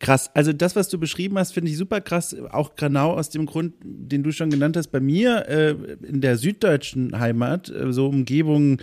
Krass. Also das, was du beschrieben hast, finde ich super krass. Auch genau aus dem Grund, den du schon genannt hast. Bei mir äh, in der süddeutschen Heimat, äh, so Umgebung,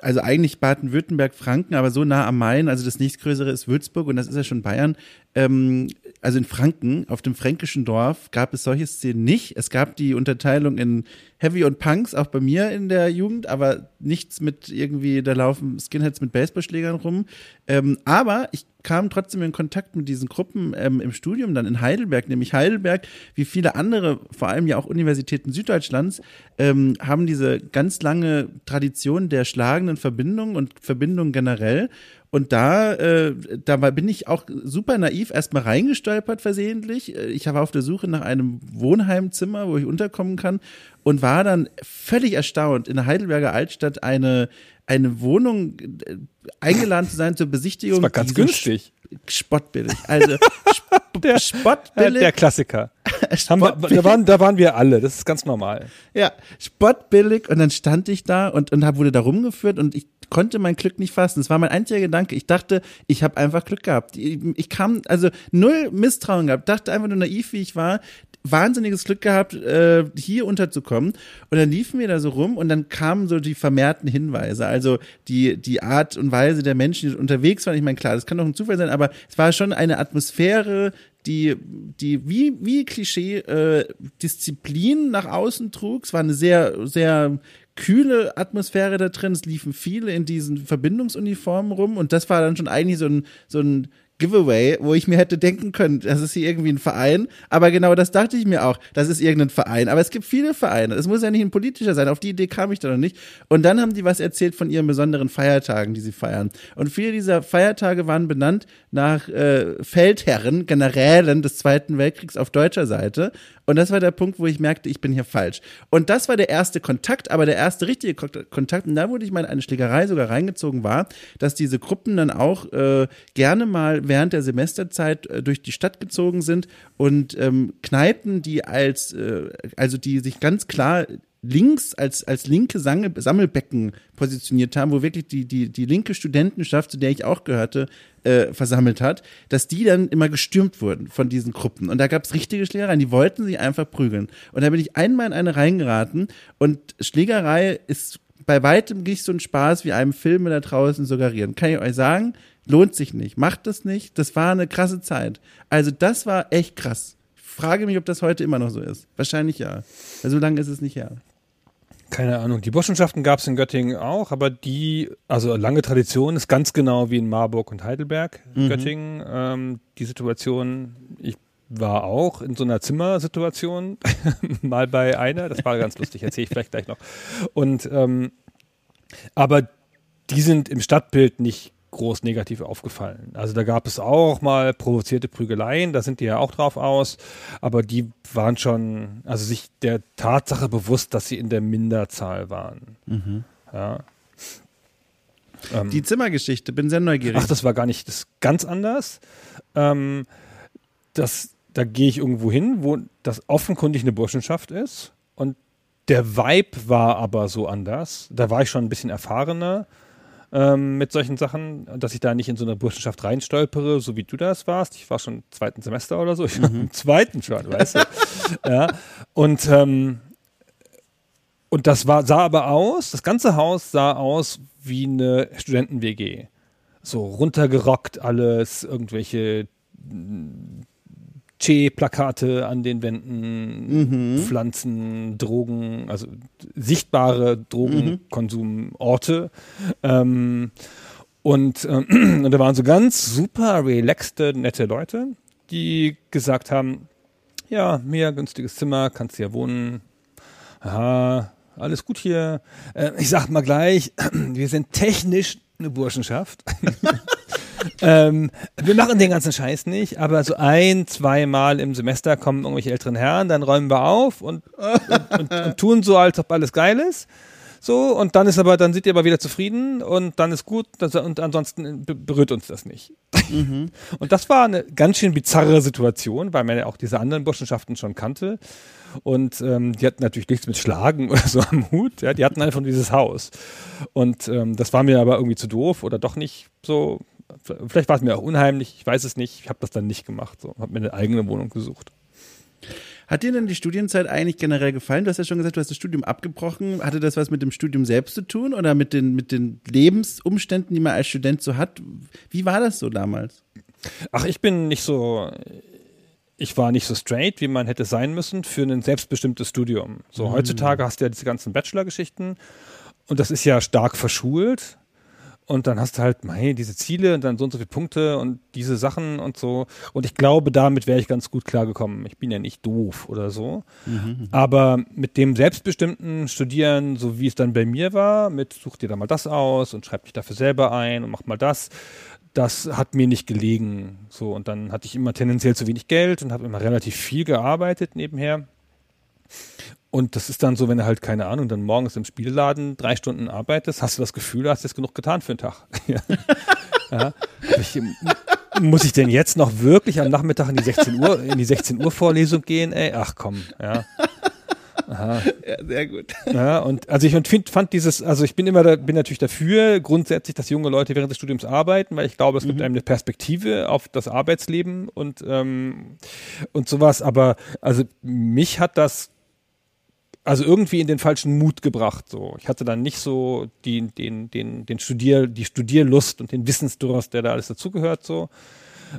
also eigentlich Baden-Württemberg, Franken, aber so nah am Main. Also das nächstgrößere ist Würzburg und das ist ja schon Bayern. Ähm, also in Franken, auf dem fränkischen Dorf, gab es solche Szenen nicht. Es gab die Unterteilung in Heavy und Punks, auch bei mir in der Jugend, aber nichts mit irgendwie, da laufen Skinheads mit Baseballschlägern rum. Ähm, aber ich kam trotzdem in Kontakt mit diesen Gruppen ähm, im Studium dann in Heidelberg, nämlich Heidelberg, wie viele andere, vor allem ja auch Universitäten Süddeutschlands, ähm, haben diese ganz lange Tradition der schlagenden Verbindung und Verbindung generell. Und da, äh, da bin ich auch super naiv erstmal reingestolpert versehentlich. Äh, Ich war auf der Suche nach einem Wohnheimzimmer, wo ich unterkommen kann und war dann völlig erstaunt, in der Heidelberger Altstadt eine, eine Wohnung äh, eingeladen zu sein zur Besichtigung. Das war ganz günstig. Spottbillig. Also spottbillig. Der Klassiker. Haben wir, da, waren, da waren wir alle, das ist ganz normal. Ja, spottbillig und dann stand ich da und, und hab, wurde da rumgeführt und ich konnte mein Glück nicht fassen. Das war mein einziger Gedanke. Ich dachte, ich habe einfach Glück gehabt. Ich, ich kam, also null Misstrauen gehabt, dachte einfach nur naiv, wie ich war, wahnsinniges Glück gehabt, äh, hier unterzukommen. Und dann liefen wir da so rum und dann kamen so die vermehrten Hinweise. Also die, die Art und Weise der Menschen, die unterwegs waren. Ich meine, klar, das kann doch ein Zufall sein, aber es war schon eine Atmosphäre, die, die wie, wie Klischee äh, Disziplin nach außen trug. Es war eine sehr, sehr kühle Atmosphäre da drin. Es liefen viele in diesen Verbindungsuniformen rum und das war dann schon eigentlich so ein, so ein Giveaway, wo ich mir hätte denken können, das ist hier irgendwie ein Verein. Aber genau das dachte ich mir auch, das ist irgendein Verein. Aber es gibt viele Vereine. Es muss ja nicht ein politischer sein. Auf die Idee kam ich da noch nicht. Und dann haben die was erzählt von ihren besonderen Feiertagen, die sie feiern. Und viele dieser Feiertage waren benannt nach äh, Feldherren, Generälen des Zweiten Weltkriegs auf deutscher Seite. Und das war der Punkt, wo ich merkte, ich bin hier falsch. Und das war der erste Kontakt, aber der erste richtige Kon- Kontakt, und da wurde ich mal in eine Schlägerei sogar reingezogen, war, dass diese Gruppen dann auch äh, gerne mal während der Semesterzeit äh, durch die Stadt gezogen sind und ähm, Kneipen, die als, äh, also die sich ganz klar links als, als linke Sammelbecken positioniert haben, wo wirklich die, die, die linke Studentenschaft, zu der ich auch gehörte, äh, versammelt hat, dass die dann immer gestürmt wurden von diesen Gruppen. Und da gab es richtige Schlägereien, die wollten sich einfach prügeln. Und da bin ich einmal in eine reingeraten und Schlägerei ist bei weitem nicht so ein Spaß, wie einem Filme da draußen suggerieren. Kann ich euch sagen, lohnt sich nicht. Macht das nicht. Das war eine krasse Zeit. Also das war echt krass. Ich frage mich, ob das heute immer noch so ist. Wahrscheinlich ja. Weil so lange ist es nicht her. Keine Ahnung. Die Burschenschaften gab es in Göttingen auch, aber die, also lange Tradition, ist ganz genau wie in Marburg und Heidelberg, Mhm. Göttingen. Ähm, die Situation, ich war auch in so einer Zimmersituation, mal bei einer, das war ganz lustig, erzähle ich vielleicht gleich noch. Und ähm, aber die sind im Stadtbild nicht groß negativ aufgefallen. Also da gab es auch mal provozierte Prügeleien, da sind die ja auch drauf aus, aber die waren schon, also sich der Tatsache bewusst, dass sie in der Minderzahl waren. Mhm. Ja. Ähm, die Zimmergeschichte, bin sehr neugierig. Ach, das war gar nicht, das ganz anders. Ähm, das, da gehe ich irgendwo hin, wo das offenkundig eine Burschenschaft ist und der Vibe war aber so anders. Da war ich schon ein bisschen erfahrener ähm, mit solchen Sachen, dass ich da nicht in so eine Burschenschaft reinstolpere, so wie du das warst. Ich war schon im zweiten Semester oder so. Ich war mhm. im zweiten schon, weißt du. ja. Und, ähm, und das war, sah aber aus, das ganze Haus sah aus wie eine Studenten-WG. So runtergerockt alles, irgendwelche Che-Plakate an den Wänden, mhm. Pflanzen, Drogen, also sichtbare Drogenkonsumorte. Ähm, und, äh, und da waren so ganz super relaxte, nette Leute, die gesagt haben, ja, mehr günstiges Zimmer, kannst ja wohnen. Aha, alles gut hier. Äh, ich sag mal gleich, wir sind technisch eine Burschenschaft. ähm, wir machen den ganzen Scheiß nicht, aber so ein, zweimal im Semester kommen irgendwelche älteren Herren, dann räumen wir auf und, und, und, und tun so, als ob alles geil ist. So, und dann ist aber, dann seid ihr aber wieder zufrieden und dann ist gut und ansonsten berührt uns das nicht. Mhm. Und das war eine ganz schön bizarre Situation, weil man ja auch diese anderen Burschenschaften schon kannte. Und ähm, die hatten natürlich nichts mit Schlagen oder so am Hut. Ja, die hatten einfach dieses Haus. Und ähm, das war mir aber irgendwie zu doof oder doch nicht so Vielleicht war es mir auch unheimlich, ich weiß es nicht. Ich habe das dann nicht gemacht. So, habe mir eine eigene Wohnung gesucht. Hat dir denn die Studienzeit eigentlich generell gefallen? Du hast ja schon gesagt, du hast das Studium abgebrochen. Hatte das was mit dem Studium selbst zu tun oder mit den, mit den Lebensumständen, die man als Student so hat? Wie war das so damals? Ach, ich bin nicht so, ich war nicht so straight, wie man hätte sein müssen für ein selbstbestimmtes Studium. So, mhm. heutzutage hast du ja diese ganzen Bachelor-Geschichten und das ist ja stark verschult. Und dann hast du halt, hey, diese Ziele und dann so und so viele Punkte und diese Sachen und so. Und ich glaube, damit wäre ich ganz gut klargekommen. Ich bin ja nicht doof oder so. Mhm, Aber mit dem selbstbestimmten Studieren, so wie es dann bei mir war, mit such dir da mal das aus und schreib dich dafür selber ein und mach mal das, das hat mir nicht gelegen. So, und dann hatte ich immer tendenziell zu wenig Geld und habe immer relativ viel gearbeitet nebenher. Und das ist dann so, wenn du halt, keine Ahnung, dann morgens im Spielladen drei Stunden arbeitest, hast du das Gefühl, du hast jetzt genug getan für den Tag. ja. Ich, muss ich denn jetzt noch wirklich am Nachmittag in die 16 Uhr, in die 16 Uhr Vorlesung gehen? Ey, ach komm, ja. Aha. Ja, sehr gut. Ja, und also ich und find, fand dieses, also ich bin immer da, bin natürlich dafür, grundsätzlich, dass junge Leute während des Studiums arbeiten, weil ich glaube, es mhm. gibt einem eine Perspektive auf das Arbeitsleben und, ähm, und sowas. Aber also mich hat das also irgendwie in den falschen Mut gebracht. So, ich hatte dann nicht so die, den, den, den Studier, die Studierlust und den Wissensdurst, der da alles dazugehört, so,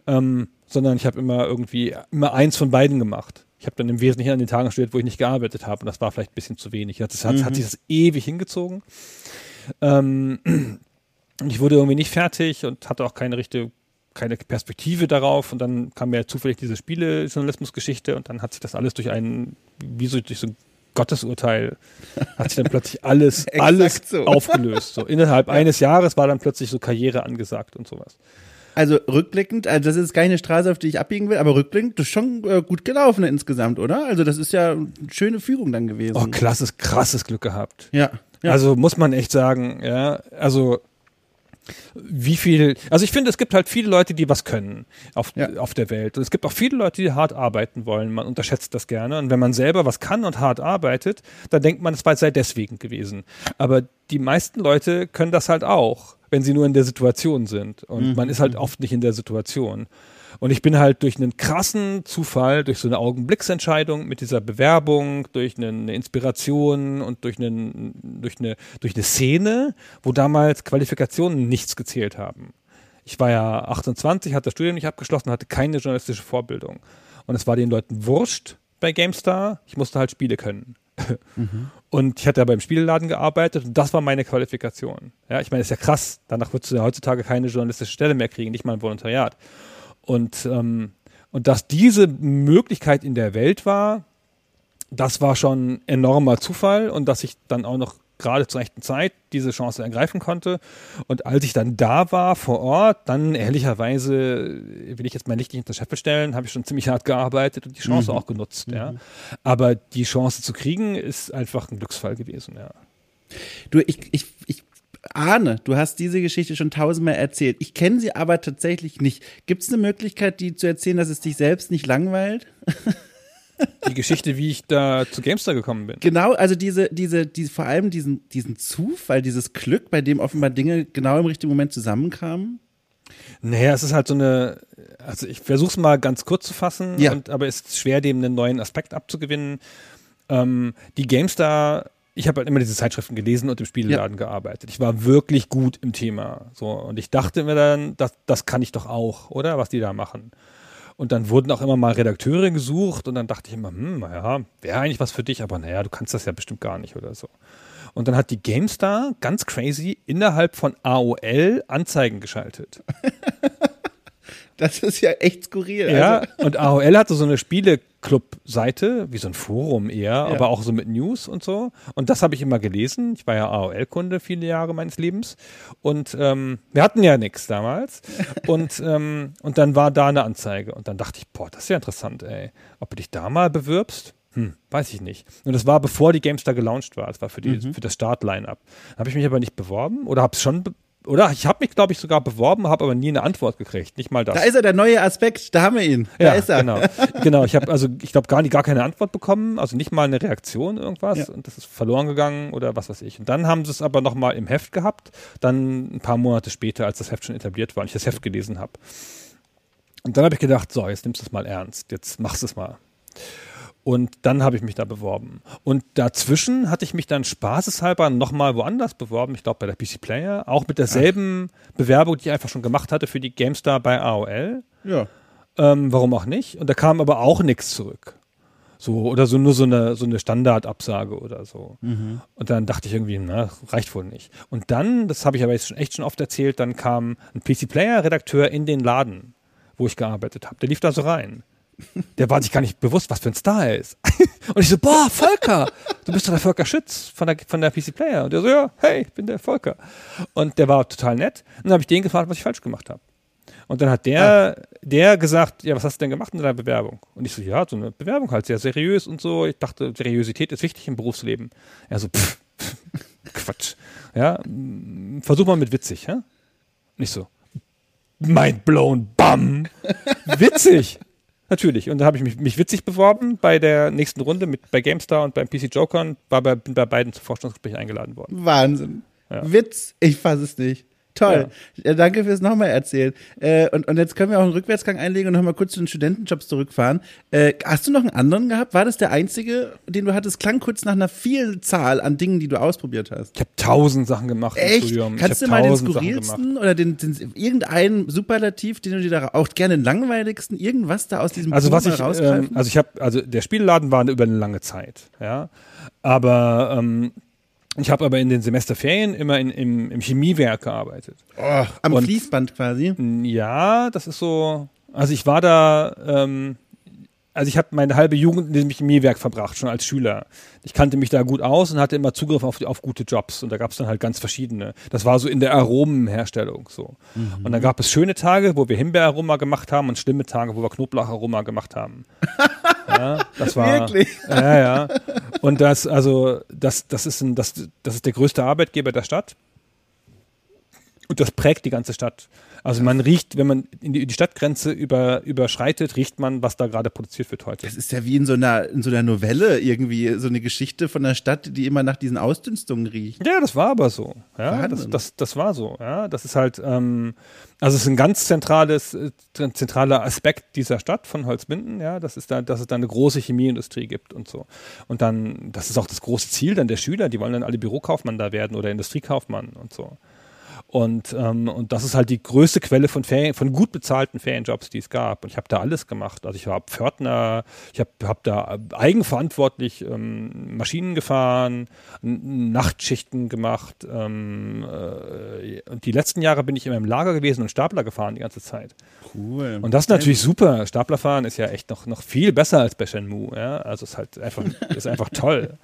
ähm, sondern ich habe immer irgendwie immer eins von beiden gemacht. Ich habe dann im Wesentlichen an den Tagen studiert, wo ich nicht gearbeitet habe und das war vielleicht ein bisschen zu wenig. Das hat, mhm. hat sich das ewig hingezogen. Ähm, und ich wurde irgendwie nicht fertig und hatte auch keine richtige keine Perspektive darauf und dann kam mir zufällig diese Spiele-Journalismus-Geschichte und dann hat sich das alles durch einen, wie so durch so ein Gottesurteil hat sich dann plötzlich alles, alles so. aufgelöst. So innerhalb ja. eines Jahres war dann plötzlich so Karriere angesagt und sowas. Also rückblickend, also das ist keine Straße, auf die ich abbiegen will, aber rückblickend, das ist schon äh, gut gelaufen insgesamt, oder? Also das ist ja eine schöne Führung dann gewesen. Oh, krasses, krasses Glück gehabt. Ja. ja. Also muss man echt sagen, ja, also wie viel, also ich finde, es gibt halt viele Leute, die was können auf, ja. auf der Welt. Und es gibt auch viele Leute, die hart arbeiten wollen. Man unterschätzt das gerne. Und wenn man selber was kann und hart arbeitet, dann denkt man, es sei deswegen gewesen. Aber die meisten Leute können das halt auch, wenn sie nur in der Situation sind. Und mhm. man ist halt oft nicht in der Situation. Und ich bin halt durch einen krassen Zufall, durch so eine Augenblicksentscheidung mit dieser Bewerbung, durch eine Inspiration und durch, einen, durch, eine, durch eine Szene, wo damals Qualifikationen nichts gezählt haben. Ich war ja 28, hatte das Studium nicht abgeschlossen, hatte keine journalistische Vorbildung. Und es war den Leuten wurscht bei GameStar, ich musste halt Spiele können. Mhm. Und ich hatte ja beim Spielladen gearbeitet und das war meine Qualifikation. Ja, ich meine, das ist ja krass. Danach würdest du ja heutzutage keine journalistische Stelle mehr kriegen, nicht mal ein Volontariat. Und, ähm, und dass diese Möglichkeit in der Welt war, das war schon enormer Zufall und dass ich dann auch noch gerade zur rechten Zeit diese Chance ergreifen konnte. Und als ich dann da war vor Ort, dann ehrlicherweise will ich jetzt mein Licht nicht unter Scheffel stellen, habe ich schon ziemlich hart gearbeitet und die Chance mhm. auch genutzt. Mhm. Ja. Aber die Chance zu kriegen ist einfach ein Glücksfall gewesen. Ja. Du, ich, ich, ich ahne, du hast diese Geschichte schon tausendmal erzählt. Ich kenne sie aber tatsächlich nicht. Gibt es eine Möglichkeit, die zu erzählen, dass es dich selbst nicht langweilt? Die Geschichte, wie ich da zu Gamestar gekommen bin. Genau, also diese, diese, diese, vor allem diesen, diesen Zufall, dieses Glück, bei dem offenbar Dinge genau im richtigen Moment zusammenkamen. Naja, es ist halt so eine, also ich versuche es mal ganz kurz zu fassen, ja. und, aber es ist schwer, dem einen neuen Aspekt abzugewinnen. Ähm, die Gamestar ich habe halt immer diese Zeitschriften gelesen und im Spielladen ja. gearbeitet. Ich war wirklich gut im Thema. So, und ich dachte mir dann, das, das kann ich doch auch, oder? Was die da machen. Und dann wurden auch immer mal Redakteure gesucht und dann dachte ich immer, hm, naja, wäre eigentlich was für dich, aber naja, du kannst das ja bestimmt gar nicht oder so. Und dann hat die GameStar ganz crazy innerhalb von AOL Anzeigen geschaltet. Das ist ja echt skurril. Ja, also. und AOL hatte so eine Spieleclub-Seite, wie so ein Forum eher, ja. aber auch so mit News und so. Und das habe ich immer gelesen. Ich war ja AOL-Kunde viele Jahre meines Lebens. Und ähm, wir hatten ja nichts damals. und, ähm, und dann war da eine Anzeige. Und dann dachte ich, boah, das ist ja interessant, ey. Ob du dich da mal bewirbst? Hm, weiß ich nicht. Und das war bevor die GameStar gelauncht war. Das war für, die, mhm. für das Start-Line-Up. Habe ich mich aber nicht beworben oder habe es schon oder? Ich habe mich, glaube ich, sogar beworben, habe aber nie eine Antwort gekriegt. Nicht mal das. Da ist er, der neue Aspekt. Da haben wir ihn. Da ja, ist er. Genau. genau. Ich habe also, ich glaube, gar, gar keine Antwort bekommen. Also nicht mal eine Reaktion, irgendwas. Ja. Und das ist verloren gegangen oder was weiß ich. Und dann haben sie es aber nochmal im Heft gehabt. Dann ein paar Monate später, als das Heft schon etabliert war und ich das Heft gelesen habe. Und dann habe ich gedacht, so, jetzt nimmst du es mal ernst. Jetzt machst du es mal. Und dann habe ich mich da beworben. Und dazwischen hatte ich mich dann spaßeshalber nochmal woanders beworben. Ich glaube bei der PC Player. Auch mit derselben Ach. Bewerbung, die ich einfach schon gemacht hatte für die GameStar bei AOL. Ja. Ähm, warum auch nicht? Und da kam aber auch nichts zurück. So, oder so nur so eine, so eine Standardabsage oder so. Mhm. Und dann dachte ich irgendwie, na, reicht wohl nicht. Und dann, das habe ich aber jetzt schon echt schon oft erzählt, dann kam ein PC Player Redakteur in den Laden, wo ich gearbeitet habe. Der lief da so rein der war sich gar nicht bewusst, was für ein Star er ist. Und ich so, boah, Volker, du bist doch der Volker Schütz von der, von der PC Player. Und der so, ja, hey, ich bin der Volker. Und der war total nett. Und dann habe ich den gefragt, was ich falsch gemacht habe. Und dann hat der, ah. der gesagt, ja, was hast du denn gemacht in deiner Bewerbung? Und ich so, ja, so eine Bewerbung halt, sehr seriös und so. Ich dachte, Seriosität ist wichtig im Berufsleben. Er so, pff, Quatsch. Ja, versuch mal mit witzig, ja? Nicht so, mind blown, bam. Witzig. Natürlich. Und da habe ich mich, mich, witzig beworben bei der nächsten Runde mit bei GameStar und beim PC Joker und war bei, bin bei beiden zum Vorstellungsgespräch eingeladen worden. Wahnsinn. Ja. Witz, ich fasse es nicht. Toll. Ja. danke fürs nochmal erzählen. Äh, und, und jetzt können wir auch einen Rückwärtsgang einlegen und nochmal kurz zu den Studentenjobs zurückfahren. Äh, hast du noch einen anderen gehabt? War das der einzige, den du hattest? Klang kurz nach einer Vielzahl an Dingen, die du ausprobiert hast. Ich habe tausend Sachen gemacht Echt? im Studium. Kannst du mal den skurrilsten oder den, den, irgendeinen Superlativ, den du dir da auch gerne den langweiligsten, irgendwas da aus diesem Also was ich, ähm, also ich habe, also der Spielladen war über eine lange Zeit, ja. Aber ähm, ich habe aber in den Semesterferien immer in, im, im Chemiewerk gearbeitet. Oh, am Und, Fließband quasi? Ja, das ist so. Also ich war da, ähm, also ich habe meine halbe Jugend in diesem Chemiewerk verbracht, schon als Schüler. Ich kannte mich da gut aus und hatte immer Zugriff auf, auf gute Jobs. Und da gab es dann halt ganz verschiedene. Das war so in der Aromenherstellung so. Mhm. Und dann gab es schöne Tage, wo wir Himbeeraroma gemacht haben und schlimme Tage, wo wir Knoblaucharoma gemacht haben. Ja, das war. Wirklich? Ja, ja. Und das, also, das, das ist ein, das, das ist der größte Arbeitgeber der Stadt. Und das prägt die ganze Stadt. Also man riecht, wenn man in die, die Stadtgrenze über, überschreitet, riecht man, was da gerade produziert wird heute. Das ist ja wie in so einer, in so einer Novelle irgendwie, so eine Geschichte von der Stadt, die immer nach diesen Ausdünstungen riecht. Ja, das war aber so. Ja, das, das, das war so. Ja, das ist halt, ähm, also es ist ein ganz zentrales, äh, zentraler Aspekt dieser Stadt von Holzminden, ja, das ist da, dass es da eine große Chemieindustrie gibt und so. Und dann, das ist auch das große Ziel dann der Schüler, die wollen dann alle Bürokaufmann da werden oder Industriekaufmann und so. Und, ähm, und das ist halt die größte Quelle von Ferien, von gut bezahlten Ferienjobs, die es gab. Und ich habe da alles gemacht. Also ich war Pförtner, ich habe hab da eigenverantwortlich ähm, Maschinen gefahren, Nachtschichten gemacht. Ähm, äh, und die letzten Jahre bin ich immer im Lager gewesen und Stapler gefahren die ganze Zeit. Cool. Und das ist natürlich super. Staplerfahren ist ja echt noch, noch viel besser als bei Shenmue. Ja? Also es ist halt einfach, ist einfach toll.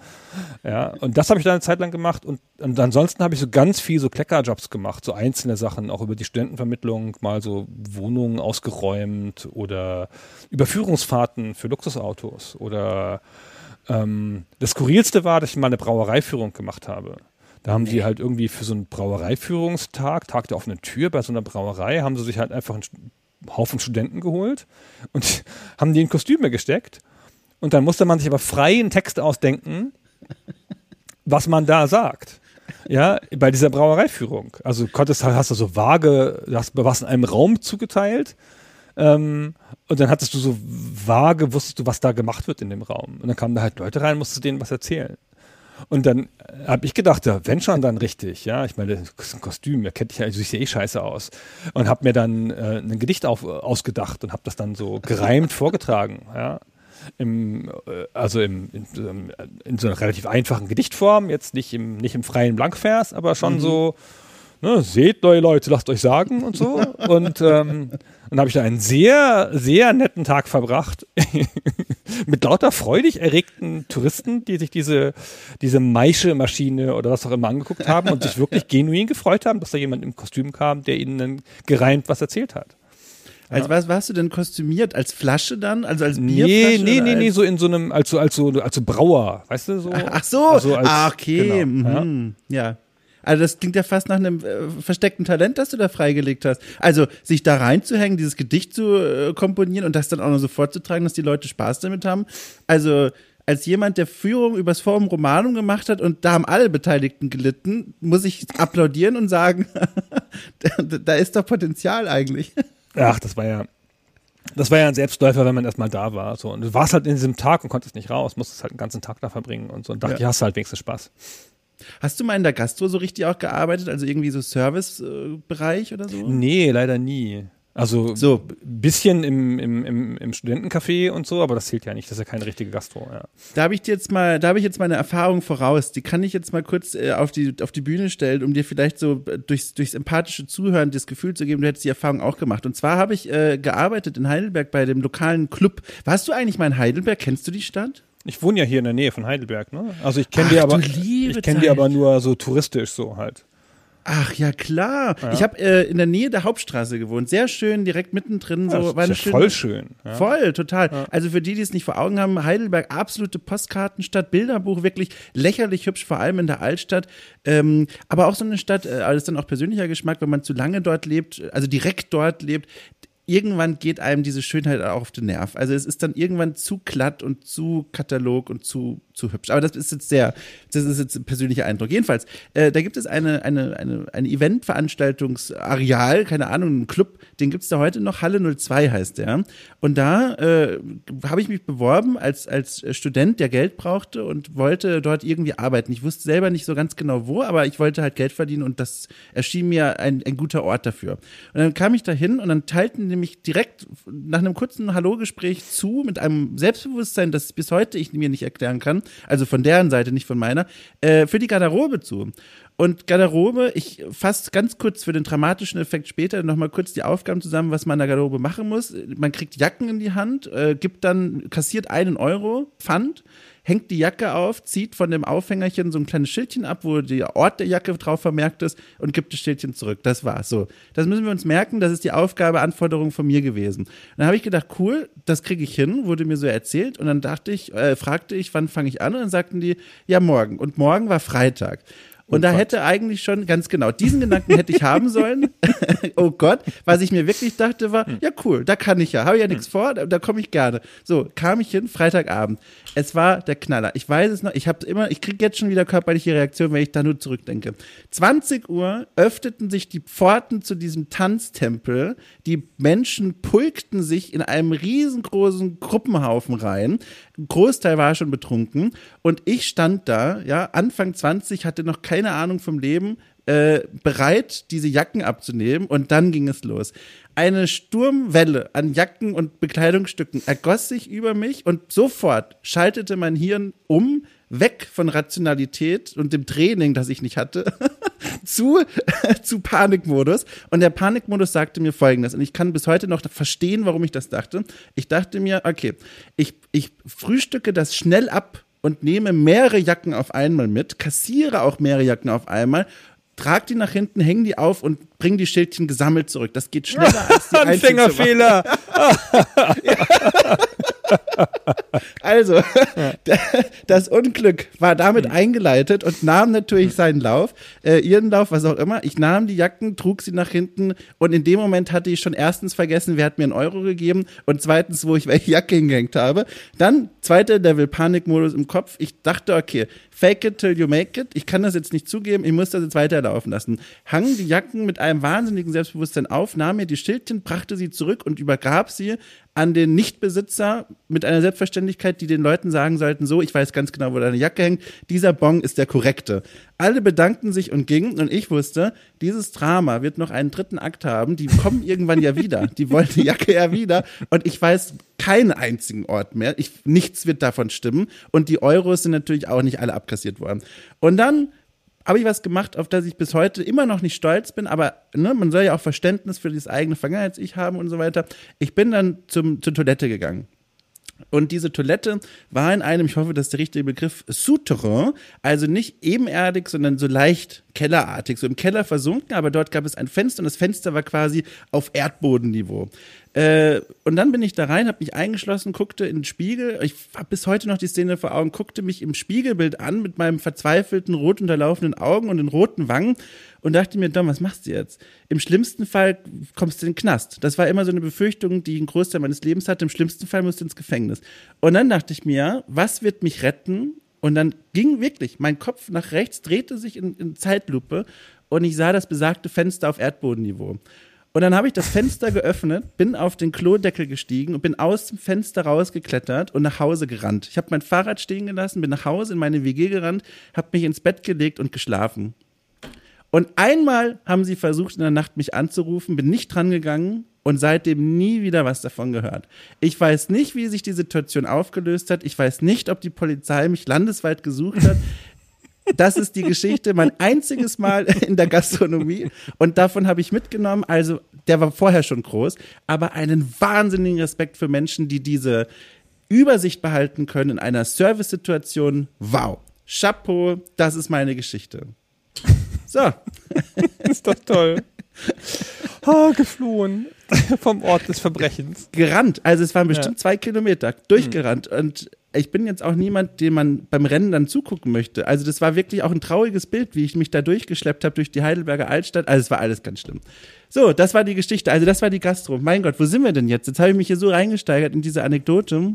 Ja? Und das habe ich dann eine Zeit lang gemacht. Und, und ansonsten habe ich so ganz viel so Kleckerjobs gemacht, so einzelne Sachen, auch über die Studentenvermittlung, mal so Wohnungen ausgeräumt oder Überführungsfahrten für Luxusautos. Oder ähm, das Skurrilste war, dass ich mal eine Brauereiführung gemacht habe. Da haben die halt irgendwie für so einen Brauereiführungstag, Tag der offenen Tür bei so einer Brauerei, haben sie sich halt einfach einen Haufen Studenten geholt und haben die in Kostüme gesteckt. Und dann musste man sich aber frei einen Text ausdenken, was man da sagt. Ja, bei dieser Brauereiführung. Also konntest, hast du so vage, hast, warst in einem Raum zugeteilt ähm, und dann hattest du so vage, wusstest du, was da gemacht wird in dem Raum. Und dann kamen da halt Leute rein, musstest du denen was erzählen. Und dann habe ich gedacht, ja, wenn schon, dann richtig. Ja, ich meine, das ist ein Kostüm, ja, kennt ich ja, ich sehe eh scheiße aus. Und habe mir dann äh, ein Gedicht auf, ausgedacht und habe das dann so gereimt vorgetragen. Ja. Im, äh, also im, in, in, so einer relativ einfachen Gedichtform, jetzt nicht im, nicht im freien Blankvers, aber schon mhm. so, ne, seht neue Leute, lasst euch sagen und so. und ähm, dann habe ich da einen sehr, sehr netten Tag verbracht mit lauter freudig erregten Touristen, die sich diese, diese Maische-Maschine oder was auch immer angeguckt haben und sich wirklich genuin gefreut haben, dass da jemand im Kostüm kam, der ihnen dann gereimt was erzählt hat. Als was warst du denn kostümiert? Als Flasche dann? Also als Bierflasche? Nee, nee, nee, nee, so in so einem, als so, als so, als so Brauer, weißt du, so. Ach so, also als, ah, okay. Genau, mhm. ja. ja. Also das klingt ja fast nach einem äh, versteckten Talent, das du da freigelegt hast. Also sich da reinzuhängen, dieses Gedicht zu äh, komponieren und das dann auch noch so vorzutragen, dass die Leute Spaß damit haben. Also als jemand, der Führung übers Forum Romanum gemacht hat und da haben alle Beteiligten gelitten, muss ich applaudieren und sagen, da ist doch Potenzial eigentlich. Ach, das war ja, das war ja ein Selbstläufer, wenn man erstmal da war. So. Und du warst halt in diesem Tag und konntest nicht raus, musstest halt den ganzen Tag da verbringen und so. Und dachte, ja. hast halt wenigstens Spaß. Hast du mal in der Gastro so richtig auch gearbeitet, also irgendwie so Servicebereich oder so? Nee, leider nie. Also so bisschen im, im, im, im Studentencafé und so, aber das zählt ja nicht, das ist ja keine richtige Gastro. Ja. Da habe ich jetzt mal, da habe ich jetzt meine Erfahrung voraus. Die kann ich jetzt mal kurz äh, auf, die, auf die Bühne stellen, um dir vielleicht so durchs, durchs empathische Zuhören das Gefühl zu geben, du hättest die Erfahrung auch gemacht. Und zwar habe ich äh, gearbeitet in Heidelberg bei dem lokalen Club. Warst du eigentlich mal in Heidelberg? Kennst du die Stadt? Ich wohne ja hier in der Nähe von Heidelberg, ne? Also ich kenne die aber ich kenne die aber nur so touristisch so halt. Ach ja, klar. Ja. Ich habe äh, in der Nähe der Hauptstraße gewohnt. Sehr schön, direkt mittendrin. So, ja, war eine ja voll schön. Ja. Voll, total. Also für die, die es nicht vor Augen haben, Heidelberg, absolute Postkartenstadt, Bilderbuch, wirklich lächerlich hübsch, vor allem in der Altstadt. Ähm, aber auch so eine Stadt, äh, das ist dann auch persönlicher Geschmack, wenn man zu lange dort lebt, also direkt dort lebt, irgendwann geht einem diese Schönheit auch auf den Nerv. Also es ist dann irgendwann zu glatt und zu Katalog und zu zu hübsch. Aber das ist jetzt sehr, das ist jetzt ein persönlicher Eindruck. Jedenfalls, äh, da gibt es eine, eine, eine, eine Eventveranstaltungsareal, keine Ahnung, einen Club, den gibt es da heute noch, Halle 02 heißt der. Und da äh, habe ich mich beworben als, als Student, der Geld brauchte und wollte dort irgendwie arbeiten. Ich wusste selber nicht so ganz genau wo, aber ich wollte halt Geld verdienen und das erschien mir ein, ein guter Ort dafür. Und dann kam ich da hin und dann teilten die mich direkt nach einem kurzen Hallo-Gespräch zu mit einem Selbstbewusstsein, das bis heute ich mir nicht erklären kann also von deren Seite, nicht von meiner, äh, für die Garderobe zu. Und Garderobe, ich fasse ganz kurz für den dramatischen Effekt später nochmal kurz die Aufgaben zusammen, was man in der Garderobe machen muss. Man kriegt Jacken in die Hand, äh, gibt dann, kassiert einen Euro Pfand, hängt die Jacke auf, zieht von dem Aufhängerchen so ein kleines Schildchen ab, wo der Ort der Jacke drauf vermerkt ist und gibt das Schildchen zurück. Das war's. So. Das müssen wir uns merken. Das ist die Aufgabe, Anforderung von mir gewesen. Und dann habe ich gedacht, cool, das kriege ich hin, wurde mir so erzählt. Und dann dachte ich, äh, fragte ich, wann fange ich an? Und dann sagten die, ja, morgen. Und morgen war Freitag. Und oh da Gott. hätte eigentlich schon, ganz genau, diesen Gedanken hätte ich haben sollen. oh Gott, was ich mir wirklich dachte war, hm. ja cool, da kann ich ja, habe ja nichts hm. vor, da, da komme ich gerne. So, kam ich hin, Freitagabend. Es war der Knaller. Ich weiß es noch, ich habe immer, ich kriege jetzt schon wieder körperliche Reaktion, wenn ich da nur zurückdenke. 20 Uhr öffneten sich die Pforten zu diesem Tanztempel. Die Menschen pulkten sich in einem riesengroßen Gruppenhaufen rein. Ein Großteil war schon betrunken und ich stand da, ja, Anfang 20, hatte noch keine Ahnung vom Leben, äh, bereit, diese Jacken abzunehmen und dann ging es los. Eine Sturmwelle an Jacken und Bekleidungsstücken ergoss sich über mich und sofort schaltete mein Hirn um, weg von Rationalität und dem Training, das ich nicht hatte, zu, zu Panikmodus. Und der Panikmodus sagte mir folgendes, und ich kann bis heute noch verstehen, warum ich das dachte. Ich dachte mir, okay, ich, ich frühstücke das schnell ab und nehme mehrere Jacken auf einmal mit, kassiere auch mehrere Jacken auf einmal trag die nach hinten, häng die auf und bring die Schildchen gesammelt zurück. Das geht schneller als die Anfängerfehler. also, das Unglück war damit eingeleitet und nahm natürlich seinen Lauf, äh, ihren Lauf, was auch immer. Ich nahm die Jacken, trug sie nach hinten und in dem Moment hatte ich schon erstens vergessen, wer hat mir einen Euro gegeben und zweitens, wo ich welche Jacke hingehängt habe. Dann zweiter Level Panikmodus im Kopf. Ich dachte, okay, fake it till you make it. Ich kann das jetzt nicht zugeben, ich muss das jetzt weiterlaufen lassen. Hang die Jacken mit einem wahnsinnigen Selbstbewusstsein auf, nahm mir die Schildchen, brachte sie zurück und übergab sie an den Nichtbesitzer mit einer Selbstverständlichkeit, die den Leuten sagen sollten, so, ich weiß ganz genau, wo deine Jacke hängt, dieser Bon ist der korrekte. Alle bedankten sich und gingen und ich wusste, dieses Drama wird noch einen dritten Akt haben, die kommen irgendwann ja wieder, die wollen die Jacke ja wieder und ich weiß keinen einzigen Ort mehr, ich, nichts wird davon stimmen und die Euros sind natürlich auch nicht alle abkassiert worden. Und dann habe ich was gemacht, auf das ich bis heute immer noch nicht stolz bin, aber ne, man soll ja auch Verständnis für das eigene Vergangenheits-Ich haben und so weiter. Ich bin dann zum, zur Toilette gegangen. Und diese Toilette war in einem, ich hoffe, das ist der richtige Begriff, Souterrain, also nicht ebenerdig, sondern so leicht kellerartig, so im Keller versunken, aber dort gab es ein Fenster und das Fenster war quasi auf Erdbodenniveau. Äh, und dann bin ich da rein, habe mich eingeschlossen, guckte in den Spiegel. Ich habe bis heute noch die Szene vor Augen, guckte mich im Spiegelbild an mit meinem verzweifelten, rot unterlaufenden Augen und den roten Wangen und dachte mir, Dom, was machst du jetzt? Im schlimmsten Fall kommst du in den Knast. Das war immer so eine Befürchtung, die ich einen Großteil meines Lebens hatte. Im schlimmsten Fall musst du ins Gefängnis. Und dann dachte ich mir, was wird mich retten? Und dann ging wirklich, mein Kopf nach rechts drehte sich in, in Zeitlupe und ich sah das besagte Fenster auf Erdbodenniveau. Und dann habe ich das Fenster geöffnet, bin auf den Klodeckel gestiegen und bin aus dem Fenster rausgeklettert und nach Hause gerannt. Ich habe mein Fahrrad stehen gelassen, bin nach Hause in meine WG gerannt, habe mich ins Bett gelegt und geschlafen. Und einmal haben sie versucht, in der Nacht mich anzurufen, bin nicht dran gegangen und seitdem nie wieder was davon gehört. Ich weiß nicht, wie sich die Situation aufgelöst hat. Ich weiß nicht, ob die Polizei mich landesweit gesucht hat. Das ist die Geschichte, mein einziges Mal in der Gastronomie. Und davon habe ich mitgenommen, also der war vorher schon groß, aber einen wahnsinnigen Respekt für Menschen, die diese Übersicht behalten können in einer Service-Situation. Wow. Chapeau, das ist meine Geschichte. So. ist doch toll. Oh, geflohen vom Ort des Verbrechens. Gerannt. Also es waren bestimmt ja. zwei Kilometer durchgerannt. Mhm. Und ich bin jetzt auch niemand, dem man beim Rennen dann zugucken möchte. Also das war wirklich auch ein trauriges Bild, wie ich mich da durchgeschleppt habe durch die Heidelberger Altstadt. Also es war alles ganz schlimm. So, das war die Geschichte. Also das war die Gastro. Mein Gott, wo sind wir denn jetzt? Jetzt habe ich mich hier so reingesteigert in diese Anekdote.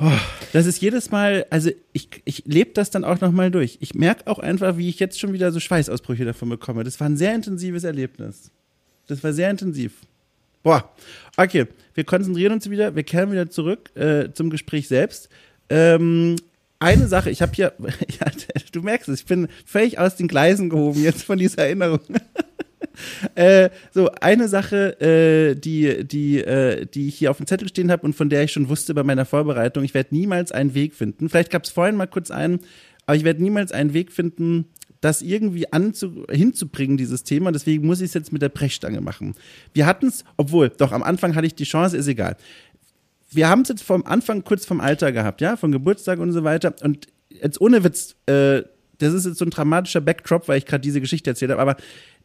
Oh, das ist jedes Mal, also ich, ich lebe das dann auch nochmal durch. Ich merke auch einfach, wie ich jetzt schon wieder so Schweißausbrüche davon bekomme. Das war ein sehr intensives Erlebnis. Das war sehr intensiv. Boah, okay, wir konzentrieren uns wieder, wir kehren wieder zurück äh, zum Gespräch selbst. Ähm, eine Sache, ich habe hier, ja, du merkst es, ich bin völlig aus den Gleisen gehoben jetzt von dieser Erinnerung. äh, so, eine Sache, äh, die, die, äh, die ich hier auf dem Zettel stehen habe und von der ich schon wusste bei meiner Vorbereitung, ich werde niemals einen Weg finden. Vielleicht gab es vorhin mal kurz einen, aber ich werde niemals einen Weg finden, das irgendwie anzu hinzubringen, dieses Thema. Deswegen muss ich es jetzt mit der Brechstange machen. Wir hatten es, obwohl, doch, am Anfang hatte ich die Chance, ist egal. Wir haben es jetzt vom Anfang kurz vom Alter gehabt, ja, von Geburtstag und so weiter. Und jetzt ohne Witz, äh, das ist jetzt so ein dramatischer Backdrop, weil ich gerade diese Geschichte erzählt habe, aber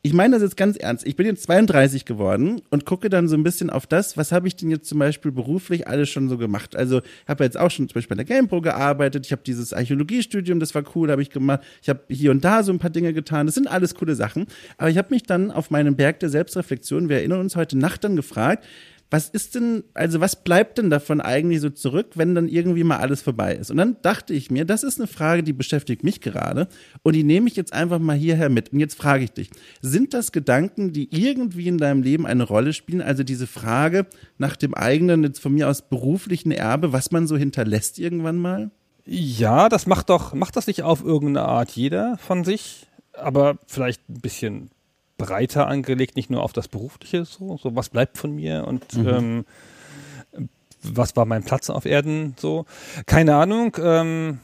ich meine das jetzt ganz ernst. Ich bin jetzt 32 geworden und gucke dann so ein bisschen auf das, was habe ich denn jetzt zum Beispiel beruflich alles schon so gemacht. Also habe jetzt auch schon zum Beispiel bei der GamePro gearbeitet. Ich habe dieses Archäologiestudium, das war cool, habe ich gemacht. Ich habe hier und da so ein paar Dinge getan. Das sind alles coole Sachen. Aber ich habe mich dann auf meinem Berg der Selbstreflexion, wir erinnern uns heute Nacht dann gefragt, was ist denn, also was bleibt denn davon eigentlich so zurück, wenn dann irgendwie mal alles vorbei ist? Und dann dachte ich mir, das ist eine Frage, die beschäftigt mich gerade und die nehme ich jetzt einfach mal hierher mit. Und jetzt frage ich dich, sind das Gedanken, die irgendwie in deinem Leben eine Rolle spielen? Also diese Frage nach dem eigenen, jetzt von mir aus beruflichen Erbe, was man so hinterlässt irgendwann mal? Ja, das macht doch, macht das nicht auf irgendeine Art jeder von sich? aber vielleicht ein bisschen breiter angelegt, nicht nur auf das Berufliche, so, so was bleibt von mir und mhm. ähm, was war mein Platz auf Erden, so. Keine Ahnung. Ähm,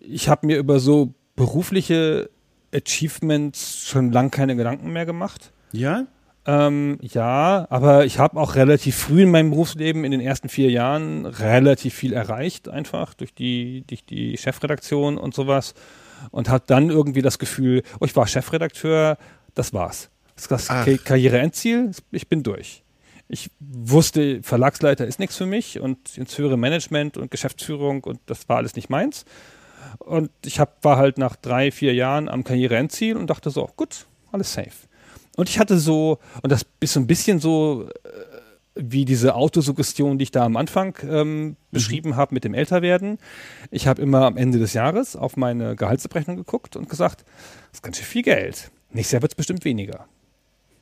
ich habe mir über so berufliche Achievements schon lang keine Gedanken mehr gemacht. Ja? Ähm, ja, aber ich habe auch relativ früh in meinem Berufsleben, in den ersten vier Jahren, relativ viel erreicht, einfach durch die, durch die Chefredaktion und sowas. Und hat dann irgendwie das Gefühl, oh, ich war Chefredakteur, das war's. Das ist das. Karriereendziel, ich bin durch. Ich wusste, Verlagsleiter ist nichts für mich und ins höhere Management und Geschäftsführung und das war alles nicht meins. Und ich hab, war halt nach drei, vier Jahren am Karriereendziel und dachte so, gut, alles safe. Und ich hatte so, und das ist so ein bisschen so äh, wie diese Autosuggestion, die ich da am Anfang ähm, mhm. beschrieben habe mit dem Älterwerden. Ich habe immer am Ende des Jahres auf meine Gehaltsabrechnung geguckt und gesagt, das ist ganz schön viel Geld. Nächstes Jahr wird es bestimmt weniger.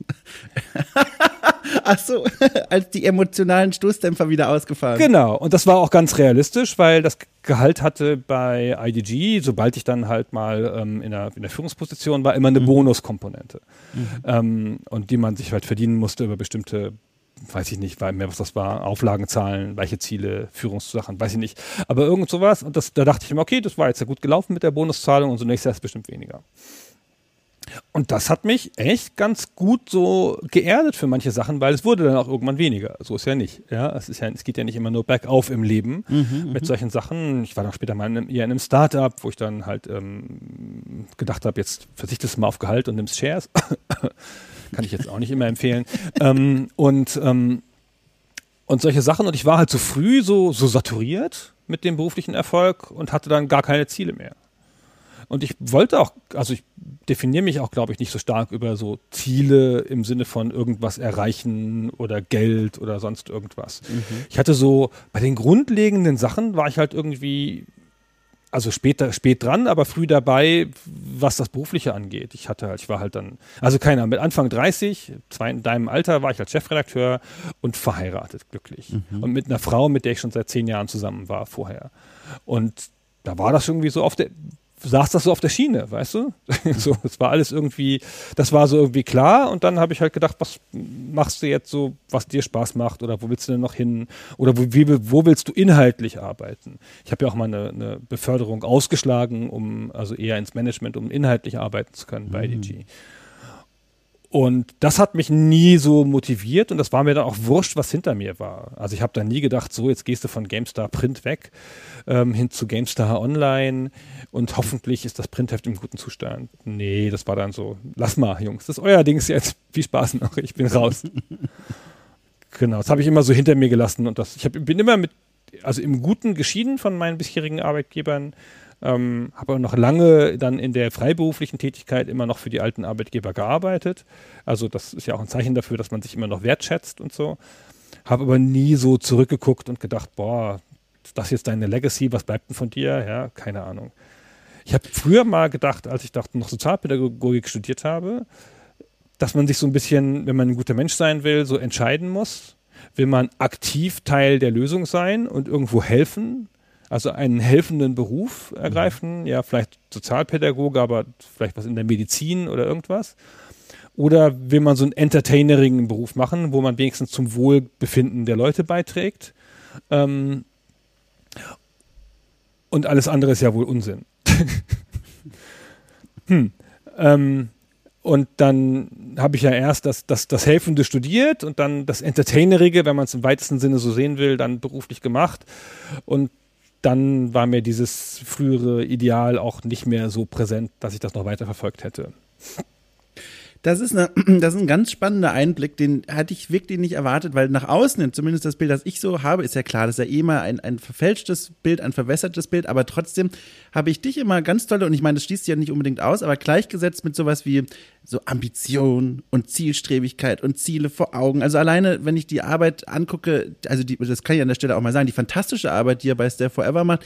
Ach so, als die emotionalen Stoßdämpfer wieder ausgefahren. Genau, und das war auch ganz realistisch, weil das Gehalt hatte bei IDG, sobald ich dann halt mal ähm, in, der, in, der, Führungsposition war, immer eine mhm. Bonuskomponente. Mhm. Ähm, und die man sich halt verdienen musste über bestimmte weiß ich nicht, mehr was das war, Auflagenzahlen, welche Ziele, Führungssachen, weiß ich nicht. Aber irgend sowas. Und das, da dachte ich mir, okay, das war jetzt ja gut gelaufen mit der Bonuszahlung und so nächstes Jahr ist bestimmt weniger. Und das hat mich echt ganz gut so geerdet für manche Sachen, weil es wurde dann auch irgendwann weniger. So ist ja nicht. Ja, es ist ja, es geht ja nicht immer nur bergauf im Leben mhm, mit mhm. solchen Sachen. Ich war dann später mal in einem, eher in einem Startup, wo ich dann halt ähm, gedacht habe, jetzt verzichtest du mal auf Gehalt und nimmst Shares. Kann ich jetzt auch nicht immer empfehlen. ähm, und ähm, und solche Sachen. Und ich war halt zu so früh so, so saturiert mit dem beruflichen Erfolg und hatte dann gar keine Ziele mehr. Und ich wollte auch, also ich definiere mich auch, glaube ich, nicht so stark über so Ziele im Sinne von irgendwas erreichen oder Geld oder sonst irgendwas. Mhm. Ich hatte so, bei den grundlegenden Sachen war ich halt irgendwie, also später, spät dran, aber früh dabei, was das Berufliche angeht. Ich hatte halt, ich war halt dann, also keiner, mit Anfang 30, zwei in deinem Alter, war ich als Chefredakteur und verheiratet, glücklich. Mhm. Und mit einer Frau, mit der ich schon seit zehn Jahren zusammen war vorher. Und da war das irgendwie so auf der, saß das so auf der Schiene, weißt du? so, es war alles irgendwie, das war so irgendwie klar und dann habe ich halt gedacht, was machst du jetzt so, was dir Spaß macht oder wo willst du denn noch hin oder wo, wie, wo willst du inhaltlich arbeiten? Ich habe ja auch mal eine, eine, Beförderung ausgeschlagen, um also eher ins Management, um inhaltlich arbeiten zu können bei mhm. DG. Und das hat mich nie so motiviert und das war mir dann auch wurscht, was hinter mir war. Also ich habe dann nie gedacht, so jetzt gehst du von GameStar Print weg ähm, hin zu GameStar Online und hoffentlich ist das Printheft im guten Zustand. Nee, das war dann so, lass mal, Jungs, das ist euer Dings jetzt. Viel Spaß noch, ich bin raus. genau, das habe ich immer so hinter mir gelassen und das, ich hab, bin immer mit, also im Guten geschieden von meinen bisherigen Arbeitgebern ähm, habe auch noch lange dann in der freiberuflichen Tätigkeit immer noch für die alten Arbeitgeber gearbeitet. Also das ist ja auch ein Zeichen dafür, dass man sich immer noch wertschätzt und so. Habe aber nie so zurückgeguckt und gedacht, boah, das ist jetzt deine Legacy, was bleibt denn von dir? Ja, keine Ahnung. Ich habe früher mal gedacht, als ich dachte, noch Sozialpädagogik studiert habe, dass man sich so ein bisschen, wenn man ein guter Mensch sein will, so entscheiden muss. Will man aktiv Teil der Lösung sein und irgendwo helfen also einen helfenden Beruf ergreifen, mhm. ja, vielleicht Sozialpädagoge, aber vielleicht was in der Medizin oder irgendwas. Oder will man so einen entertainerigen Beruf machen, wo man wenigstens zum Wohlbefinden der Leute beiträgt? Ähm, und alles andere ist ja wohl Unsinn. hm. Ähm, und dann habe ich ja erst das, das, das Helfende studiert und dann das Entertainerige, wenn man es im weitesten Sinne so sehen will, dann beruflich gemacht. Und dann war mir dieses frühere Ideal auch nicht mehr so präsent, dass ich das noch weiter verfolgt hätte. Das ist, eine, das ist ein ganz spannender Einblick, den hatte ich wirklich nicht erwartet, weil nach außen, zumindest das Bild, das ich so habe, ist ja klar, das ist ja eh mal ein, ein verfälschtes Bild, ein verwässertes Bild, aber trotzdem habe ich dich immer ganz tolle, und ich meine, das schließt ja nicht unbedingt aus, aber gleichgesetzt mit sowas wie so Ambition und Zielstrebigkeit und Ziele vor Augen. Also alleine, wenn ich die Arbeit angucke, also die, das kann ich an der Stelle auch mal sagen, die fantastische Arbeit, die er bei Stay Forever macht,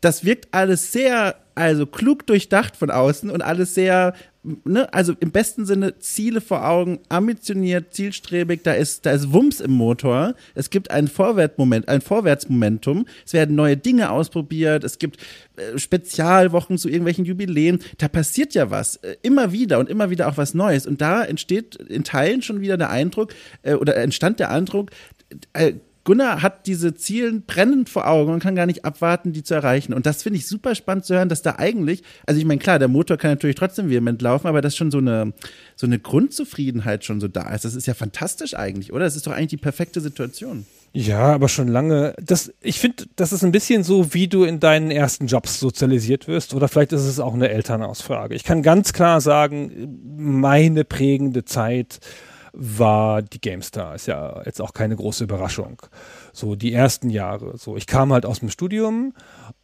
das wirkt alles sehr, also klug durchdacht von außen und alles sehr ne, also im besten Sinne Ziele vor Augen, ambitioniert, zielstrebig, da ist, da ist Wumms im Motor. Es gibt ein Vorwärtsmoment, ein Vorwärtsmomentum. Es werden neue Dinge ausprobiert. Es gibt äh, Spezialwochen zu irgendwelchen Jubiläen. Da passiert ja was. Äh, immer wieder und immer wieder auch was Neues. Und da entsteht in Teilen schon wieder der Eindruck, äh, oder entstand der Eindruck, äh, Gunnar hat diese Zielen brennend vor Augen und kann gar nicht abwarten, die zu erreichen. Und das finde ich super spannend zu hören, dass da eigentlich, also ich meine, klar, der Motor kann natürlich trotzdem vehement laufen, aber dass schon so eine, so eine Grundzufriedenheit schon so da ist. Das ist ja fantastisch eigentlich, oder? Das ist doch eigentlich die perfekte Situation. Ja, aber schon lange. Das, ich finde, das ist ein bisschen so, wie du in deinen ersten Jobs sozialisiert wirst. Oder vielleicht ist es auch eine Elternausfrage. Ich kann ganz klar sagen, meine prägende Zeit war die GameStar. Ist ja jetzt auch keine große Überraschung. So die ersten Jahre. So, ich kam halt aus dem Studium,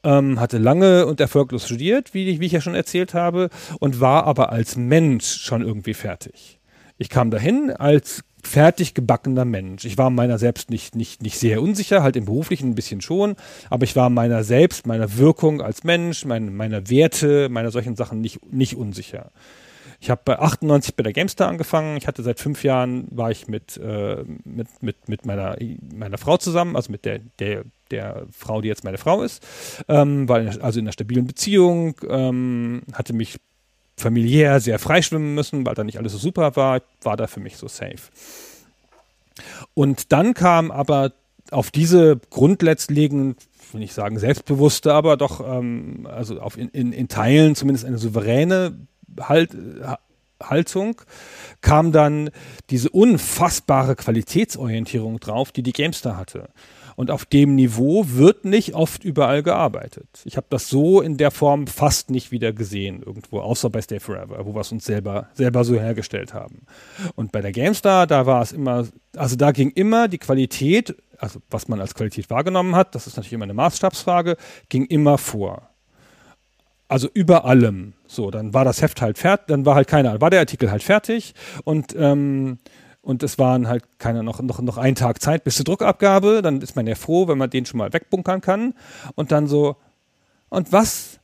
ähm, hatte lange und erfolglos studiert, wie ich, wie ich ja schon erzählt habe, und war aber als Mensch schon irgendwie fertig. Ich kam dahin als fertig gebackener Mensch. Ich war meiner selbst nicht, nicht, nicht sehr unsicher, halt im beruflichen ein bisschen schon, aber ich war meiner selbst, meiner Wirkung als Mensch, mein, meiner Werte, meiner solchen Sachen nicht, nicht unsicher. Ich habe bei 98 bei der GameStar angefangen. Ich hatte seit fünf Jahren war ich mit, äh, mit, mit, mit meiner, meiner Frau zusammen, also mit der, der, der Frau, die jetzt meine Frau ist. Ähm, war in, also in einer stabilen Beziehung, ähm, hatte mich familiär sehr freischwimmen müssen, weil da nicht alles so super war, war da für mich so safe. Und dann kam aber auf diese grundletzlegend, will ich sagen selbstbewusste, aber doch ähm, also auf in, in, in Teilen zumindest eine souveräne halt, Haltung kam dann diese unfassbare Qualitätsorientierung drauf, die die Gamestar hatte. Und auf dem Niveau wird nicht oft überall gearbeitet. Ich habe das so in der Form fast nicht wieder gesehen irgendwo, außer bei Stay Forever, wo wir es uns selber, selber so hergestellt haben. Und bei der GameStar, da war es immer, also da ging immer die Qualität, also was man als Qualität wahrgenommen hat, das ist natürlich immer eine Maßstabsfrage, ging immer vor. Also über allem. So, dann war das Heft halt fertig, dann war halt keiner, war der Artikel halt fertig und ähm, und es waren halt keiner noch, noch, noch einen Tag Zeit bis zur Druckabgabe. Dann ist man ja froh, wenn man den schon mal wegbunkern kann. Und dann so, und was,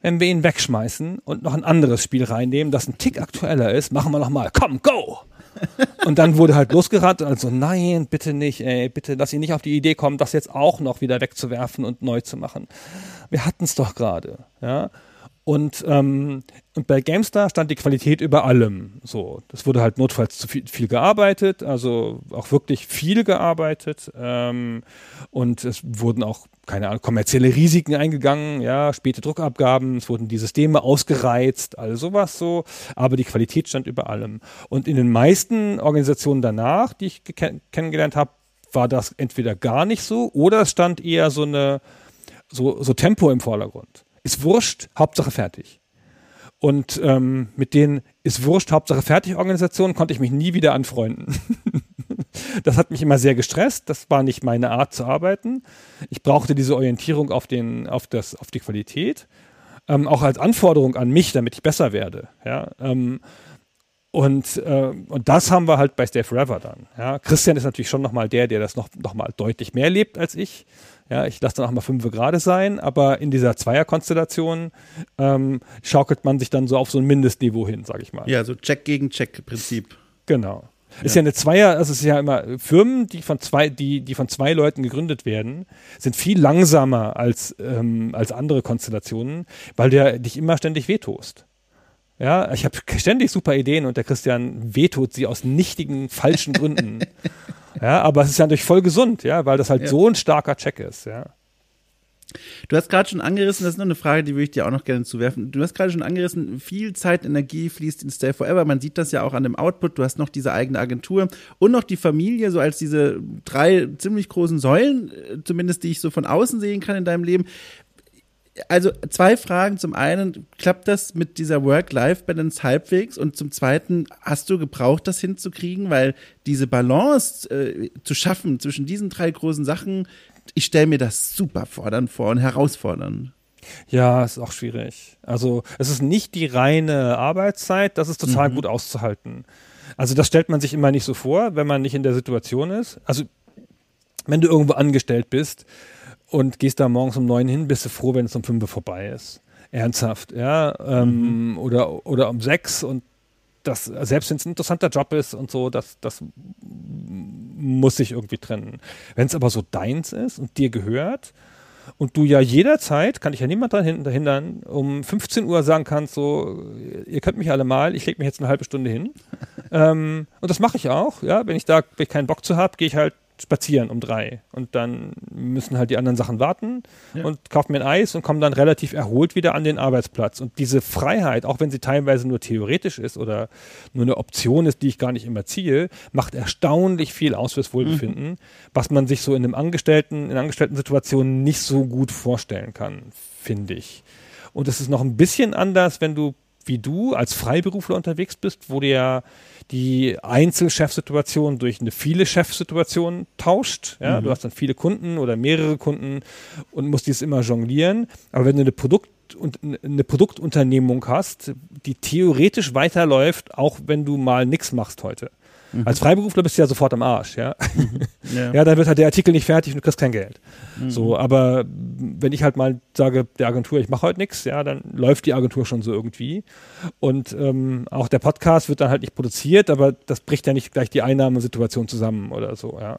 wenn wir ihn wegschmeißen und noch ein anderes Spiel reinnehmen, das ein Tick aktueller ist, machen wir nochmal, komm, go! und dann wurde halt losgerannt und also nein, bitte nicht, ey, bitte, dass ihr nicht auf die Idee kommt, das jetzt auch noch wieder wegzuwerfen und neu zu machen. Wir hatten es doch gerade, ja. Und, ähm, und bei GameStar stand die Qualität über allem. So, das wurde halt notfalls zu viel, viel gearbeitet, also auch wirklich viel gearbeitet. Ähm, und es wurden auch, keine Ahnung, kommerzielle Risiken eingegangen, ja, späte Druckabgaben, es wurden die Systeme ausgereizt, all sowas so. Aber die Qualität stand über allem. Und in den meisten Organisationen danach, die ich kennengelernt habe, war das entweder gar nicht so oder es stand eher so eine, so, so Tempo im Vordergrund ist wurscht, Hauptsache fertig. Und ähm, mit den ist wurscht, Hauptsache fertig Organisationen konnte ich mich nie wieder anfreunden. das hat mich immer sehr gestresst. Das war nicht meine Art zu arbeiten. Ich brauchte diese Orientierung auf, den, auf, das, auf die Qualität. Ähm, auch als Anforderung an mich, damit ich besser werde. Ja, ähm, und, äh, und das haben wir halt bei Stay Forever dann. Ja. Christian ist natürlich schon nochmal der, der das noch, noch mal deutlich mehr lebt als ich. Ja, ich lasse dann auch mal fünf gerade sein, aber in dieser Zweierkonstellation ähm, schaukelt man sich dann so auf so ein Mindestniveau hin, sage ich mal. Ja, so Check gegen Check-Prinzip. Genau. Ja. Ist ja eine Zweier, also es ist ja immer Firmen, die von zwei, die, die von zwei Leuten gegründet werden, sind viel langsamer als, ähm, als andere Konstellationen, weil du dich immer ständig wehtost. Ja, ich habe ständig super Ideen und der Christian wehtut sie aus nichtigen, falschen Gründen. Ja, aber es ist ja natürlich voll gesund, ja, weil das halt ja. so ein starker Check ist, ja. Du hast gerade schon angerissen, das ist noch eine Frage, die würde ich dir auch noch gerne zuwerfen. Du hast gerade schon angerissen, viel Zeit, Energie fließt in Stay Forever. Man sieht das ja auch an dem Output. Du hast noch diese eigene Agentur und noch die Familie, so als diese drei ziemlich großen Säulen, äh, zumindest die ich so von außen sehen kann in deinem Leben also zwei Fragen. Zum einen, klappt das mit dieser Work-Life-Balance halbwegs? Und zum zweiten, hast du gebraucht, das hinzukriegen? Weil diese Balance äh, zu schaffen zwischen diesen drei großen Sachen, ich stelle mir das super fordernd vor und herausfordernd. Ja, ist auch schwierig. Also es ist nicht die reine Arbeitszeit, das ist total mhm. gut auszuhalten. Also das stellt man sich immer nicht so vor, wenn man nicht in der Situation ist. Also wenn du irgendwo angestellt bist, und gehst da morgens um neun hin, bist du froh, wenn es um fünf vorbei ist. ernsthaft, ja, ähm, mhm. oder, oder um sechs und das, selbst wenn es ein interessanter Job ist und so, das, das muss sich irgendwie trennen. Wenn es aber so deins ist und dir gehört und du ja jederzeit, kann ich ja niemand daran hindern, um 15 Uhr sagen kannst, so, ihr könnt mich alle mal, ich lege mich jetzt eine halbe Stunde hin. ähm, und das mache ich auch, ja, wenn ich da wenn ich keinen Bock zu habe, gehe ich halt spazieren um drei. Und dann müssen halt die anderen Sachen warten ja. und kaufen mir ein Eis und kommen dann relativ erholt wieder an den Arbeitsplatz. Und diese Freiheit, auch wenn sie teilweise nur theoretisch ist oder nur eine Option ist, die ich gar nicht immer ziehe, macht erstaunlich viel aus fürs Wohlbefinden, mhm. was man sich so in einem Angestellten, in Angestellten-Situationen nicht so gut vorstellen kann, finde ich. Und es ist noch ein bisschen anders, wenn du wie du als Freiberufler unterwegs bist, wo dir die Einzelchefsituation durch eine viele Chefsituation tauscht. Ja? Mhm. Du hast dann viele Kunden oder mehrere Kunden und musst dies immer jonglieren. Aber wenn du eine Produkt und eine Produktunternehmung hast, die theoretisch weiterläuft, auch wenn du mal nichts machst heute. Mhm. Als Freiberufler bist du ja sofort am Arsch, ja. Mhm. Ja. ja, dann wird halt der Artikel nicht fertig und du kriegst kein Geld. Mhm. So, aber wenn ich halt mal sage, der Agentur, ich mache heute nichts, ja, dann läuft die Agentur schon so irgendwie. Und ähm, auch der Podcast wird dann halt nicht produziert, aber das bricht ja nicht gleich die Einnahmesituation zusammen oder so, ja.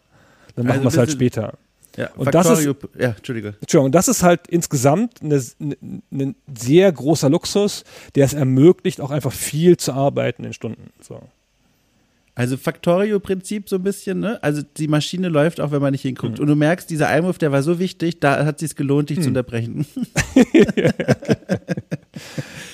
Dann machen also wir es halt später. Ja, und das ist, ja, Entschuldige. Entschuldigung, das ist halt insgesamt ein sehr großer Luxus, der es ermöglicht, auch einfach viel zu arbeiten in Stunden. So. Also Factorio-Prinzip so ein bisschen, ne? Also die Maschine läuft auch, wenn man nicht hinguckt. Mhm. Und du merkst, dieser Einwurf, der war so wichtig, da hat es sich gelohnt, dich mhm. zu unterbrechen.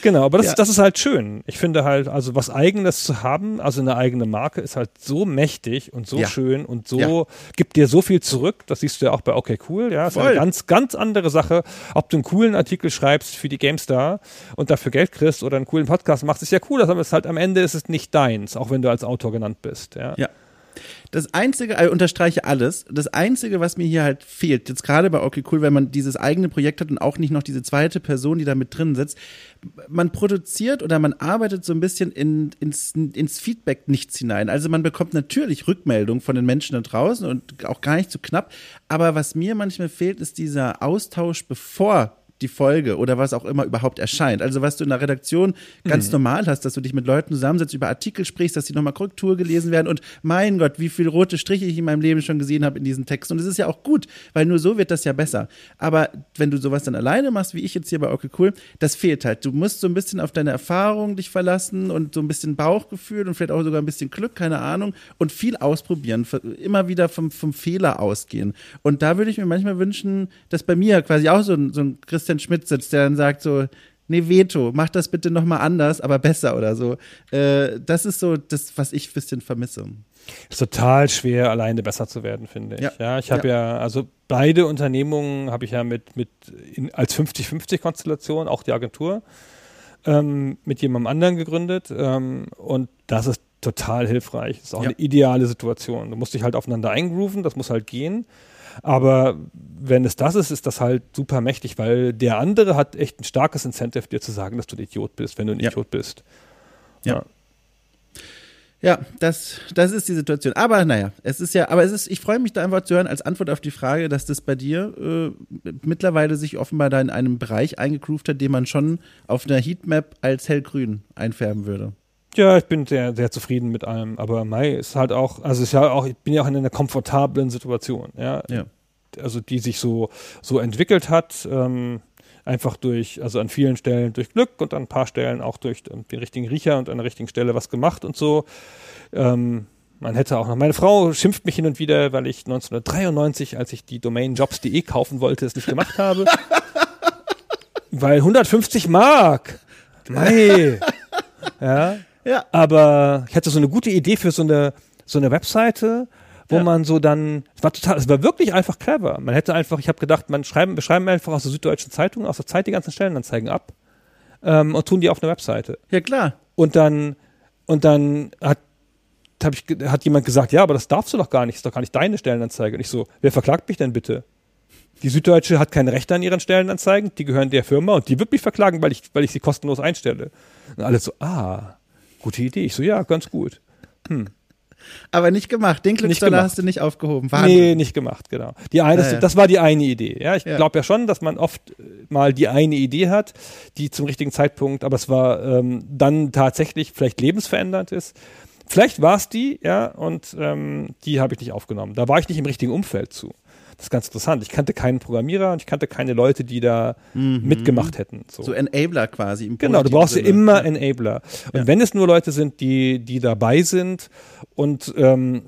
genau, aber das, ja. das ist halt schön. Ich finde halt, also was Eigenes zu haben, also eine eigene Marke, ist halt so mächtig und so ja. schön und so, ja. gibt dir so viel zurück. Das siehst du ja auch bei Okay Cool, ja. Das ist eine ganz, ganz andere Sache, ob du einen coolen Artikel schreibst für die GameStar und dafür Geld kriegst oder einen coolen Podcast machst, ist ja cool, aber es ist halt am Ende ist es nicht deins, auch wenn du als Autor genannt bist. Ja. Das Einzige, ich unterstreiche alles, das Einzige, was mir hier halt fehlt, jetzt gerade bei Okay Cool, wenn man dieses eigene Projekt hat und auch nicht noch diese zweite Person, die da mit drin sitzt, man produziert oder man arbeitet so ein bisschen in, ins, ins Feedback nichts hinein. Also man bekommt natürlich Rückmeldungen von den Menschen da draußen und auch gar nicht zu so knapp, aber was mir manchmal fehlt, ist dieser Austausch, bevor die Folge oder was auch immer überhaupt erscheint. Also was du in der Redaktion ganz mhm. normal hast, dass du dich mit Leuten zusammensetzt, über Artikel sprichst, dass die nochmal Korrektur gelesen werden und mein Gott, wie viele rote Striche ich in meinem Leben schon gesehen habe in diesen Texten. Und es ist ja auch gut, weil nur so wird das ja besser. Aber wenn du sowas dann alleine machst, wie ich jetzt hier bei Okay Cool, das fehlt halt. Du musst so ein bisschen auf deine Erfahrung dich verlassen und so ein bisschen Bauchgefühl und vielleicht auch sogar ein bisschen Glück, keine Ahnung, und viel ausprobieren, immer wieder vom, vom Fehler ausgehen. Und da würde ich mir manchmal wünschen, dass bei mir quasi auch so ein, so ein Christian Christian Schmidt sitzt, der dann sagt so, nee, Veto, mach das bitte nochmal anders, aber besser oder so. Äh, das ist so das, was ich ein bisschen vermisse. Ist total schwer, alleine besser zu werden, finde ich. Ja, ja ich habe ja. ja. also beide Unternehmungen habe ich ja mit, mit in, als 50-50-Konstellation, auch die Agentur, ähm, mit jemandem anderen gegründet. Ähm, und das ist total hilfreich. Das ist auch ja. eine ideale Situation. Du musst dich halt aufeinander eingrooven, das muss halt gehen. Aber wenn es das ist, ist das halt super mächtig, weil der andere hat echt ein starkes Incentive, dir zu sagen, dass du ein Idiot bist, wenn du ein ja. Idiot bist. ja. ja. Ja, das, das ist die Situation. Aber naja, es ist ja, aber es ist, ich freue mich da einfach zu hören als Antwort auf die Frage, dass das bei dir äh, mittlerweile sich offenbar da in einem Bereich eingegroovt hat, den man schon auf einer Heatmap als hellgrün einfärben würde. Ja, ich bin sehr, sehr zufrieden mit allem. Aber Mai ist halt auch, also ist ja auch, ich bin ja auch in einer komfortablen Situation, ja. ja. Also die sich so, so entwickelt hat, ähm, einfach durch, also an vielen Stellen durch Glück und an ein paar Stellen auch durch den richtigen Riecher und an der richtigen Stelle was gemacht und so. Ähm, man hätte auch noch, meine Frau schimpft mich hin und wieder, weil ich 1993, als ich die Domain jobs.de kaufen wollte, es nicht gemacht habe. weil 150 Mark. Mei. Ja. Ja. Aber ich hatte so eine gute Idee für so eine, so eine Webseite, wo ja. man so dann, es war total, es war wirklich einfach clever. Man hätte einfach, ich habe gedacht, man schreiben, wir schreiben einfach aus der Süddeutschen Zeitung, aus der Zeit die ganzen Stellenanzeigen ab ähm, und tun die auf eine Webseite. Ja, klar. Und dann, und dann hat hab ich, hat jemand gesagt, ja, aber das darfst du doch gar nicht, das ist doch gar nicht deine Stellenanzeige. Und ich so, wer verklagt mich denn bitte? Die Süddeutsche hat keine Rechte an ihren Stellenanzeigen, die gehören der Firma und die wird mich verklagen, weil ich, weil ich sie kostenlos einstelle. Und alle so, ah, gute Idee. Ich so, ja, ganz gut. Hm. Aber nicht gemacht. Den Glücksdollar hast du nicht aufgehoben. Wahnsinn. Nee, nicht gemacht, genau. Die eine, ja. Das war die eine Idee. Ja, ich Ja. glaube ja schon, dass man oft äh, mal die eine Idee hat, die zum richtigen Zeitpunkt, aber es war ähm, dann tatsächlich vielleicht lebensverändernd ist. Vielleicht war es die, ja, und ähm, die habe ich nicht aufgenommen. Da war ich nicht im richtigen Umfeld zu. Das ist ganz interessant. Ich kannte keinen Programmierer und ich kannte keine Leute, die da mitgemacht hätten. So. Mhm. So Enabler quasi. Im Genau, du brauchst ja Sinne. immer Enabler. Und wenn es nur Leute sind, die, die dabei sind und ähm,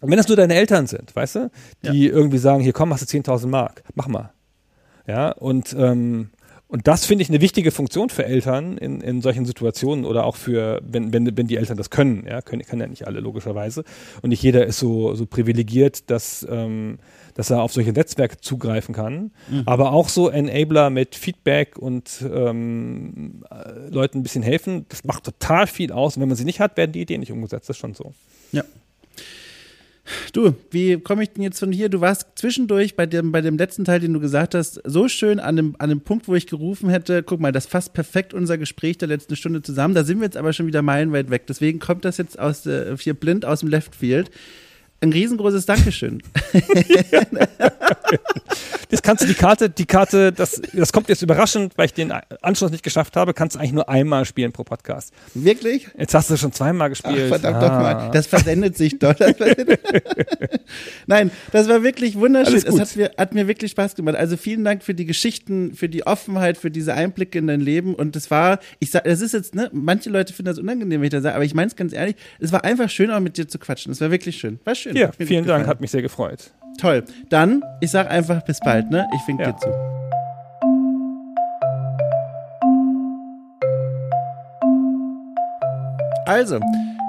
wenn es nur deine Eltern sind, weißt du, die irgendwie sagen, hier komm, hast du 10.000 Mark, mach mal. Ja, und, ähm, und das finde ich eine wichtige Funktion für Eltern in, in solchen Situationen oder auch für, wenn, wenn, wenn die Eltern das können, ja, können, können ja nicht alle logischerweise. Und nicht jeder ist so, so privilegiert, dass, ähm, dass er auf solche Netzwerke zugreifen kann. Aber auch so Enabler mit Feedback und ähm, äh, Leuten ein bisschen helfen, das macht total viel aus. Und wenn man sie nicht hat, werden die Ideen nicht umgesetzt. Das ist schon so. Ja. Du, wie komme ich denn jetzt von hier? Du warst zwischendurch bei dem, bei dem letzten Teil, den du gesagt hast, so schön an dem, an dem Punkt, wo ich gerufen hätte, guck mal, das fasst perfekt unser Gespräch der letzten Stunde zusammen. Da sind wir jetzt aber schon wieder meilenweit weg. Deswegen kommt das jetzt aus äh, hier blind aus dem Left Field. Ein riesengroßes Dankeschön. Das kannst du die Karte, die Karte, das, das kommt jetzt überraschend, weil ich den Anschluss nicht geschafft habe, kannst du eigentlich nur einmal spielen pro Podcast. Wirklich? Jetzt hast du schon zweimal Ach, gespielt. verdammt Ah. nochmal. Das versendet sich doch. Versendet- Nein, das war wirklich wunderschön. Es hat mir, hat mir wirklich Spaß gemacht. Also vielen Dank für die Geschichten, für die Offenheit, für diese Einblicke in dein Leben. Und es war, ich sag, das ist jetzt, ne, manche Leute finden das unangenehm, wenn ich das sage, aber ich meine es ganz ehrlich, es war einfach schön, auch mit dir zu quatschen. Es war wirklich schön. War schön. Ja, Hat mir vielen Dank, gefallen. hat mich sehr gefreut. Toll. Dann, ich sag einfach bis bald, ne? Ich wink Ja. dir zu. Also,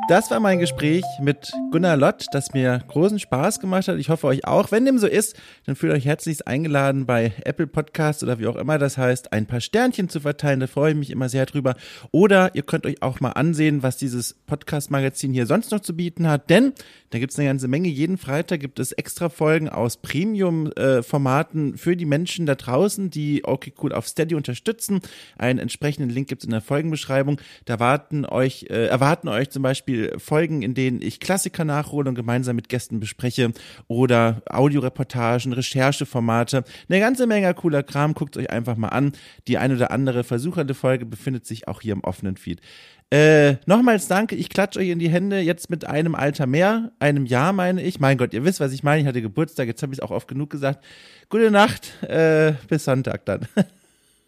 das war mein Gespräch mit Gunnar Lott, das mir großen Spaß gemacht hat. Ich hoffe euch auch. Wenn dem so ist, dann fühlt euch herzlichst eingeladen, bei Apple Podcasts oder wie auch immer das heißt, ein paar Sternchen zu verteilen. Da freue ich mich immer sehr drüber. Oder ihr könnt euch auch mal ansehen, was dieses Podcast-Magazin hier sonst noch zu bieten hat. Denn da gibt's eine ganze Menge. Jeden Freitag gibt es extra Folgen aus Premium-Formaten für die Menschen da draußen, die okay cool auf Steady unterstützen. Einen entsprechenden Link gibt's in der Folgenbeschreibung. Da warten euch, äh, erwarten euch zum Beispiel Folgen, in denen ich Klassiker nachhole und gemeinsam mit Gästen bespreche oder Audioreportagen, Rechercheformate. Eine ganze Menge cooler Kram. Guckt euch einfach mal an. Die eine oder andere versuchernde Folge befindet sich auch hier im offenen Feed. Äh, nochmals danke, ich klatsche euch in die Hände, jetzt mit einem Alter mehr, einem Jahr meine ich. Mein Gott, ihr wisst, was ich meine, ich hatte Geburtstag, jetzt habe ich es auch oft genug gesagt. Gute Nacht, äh, bis Sonntag dann.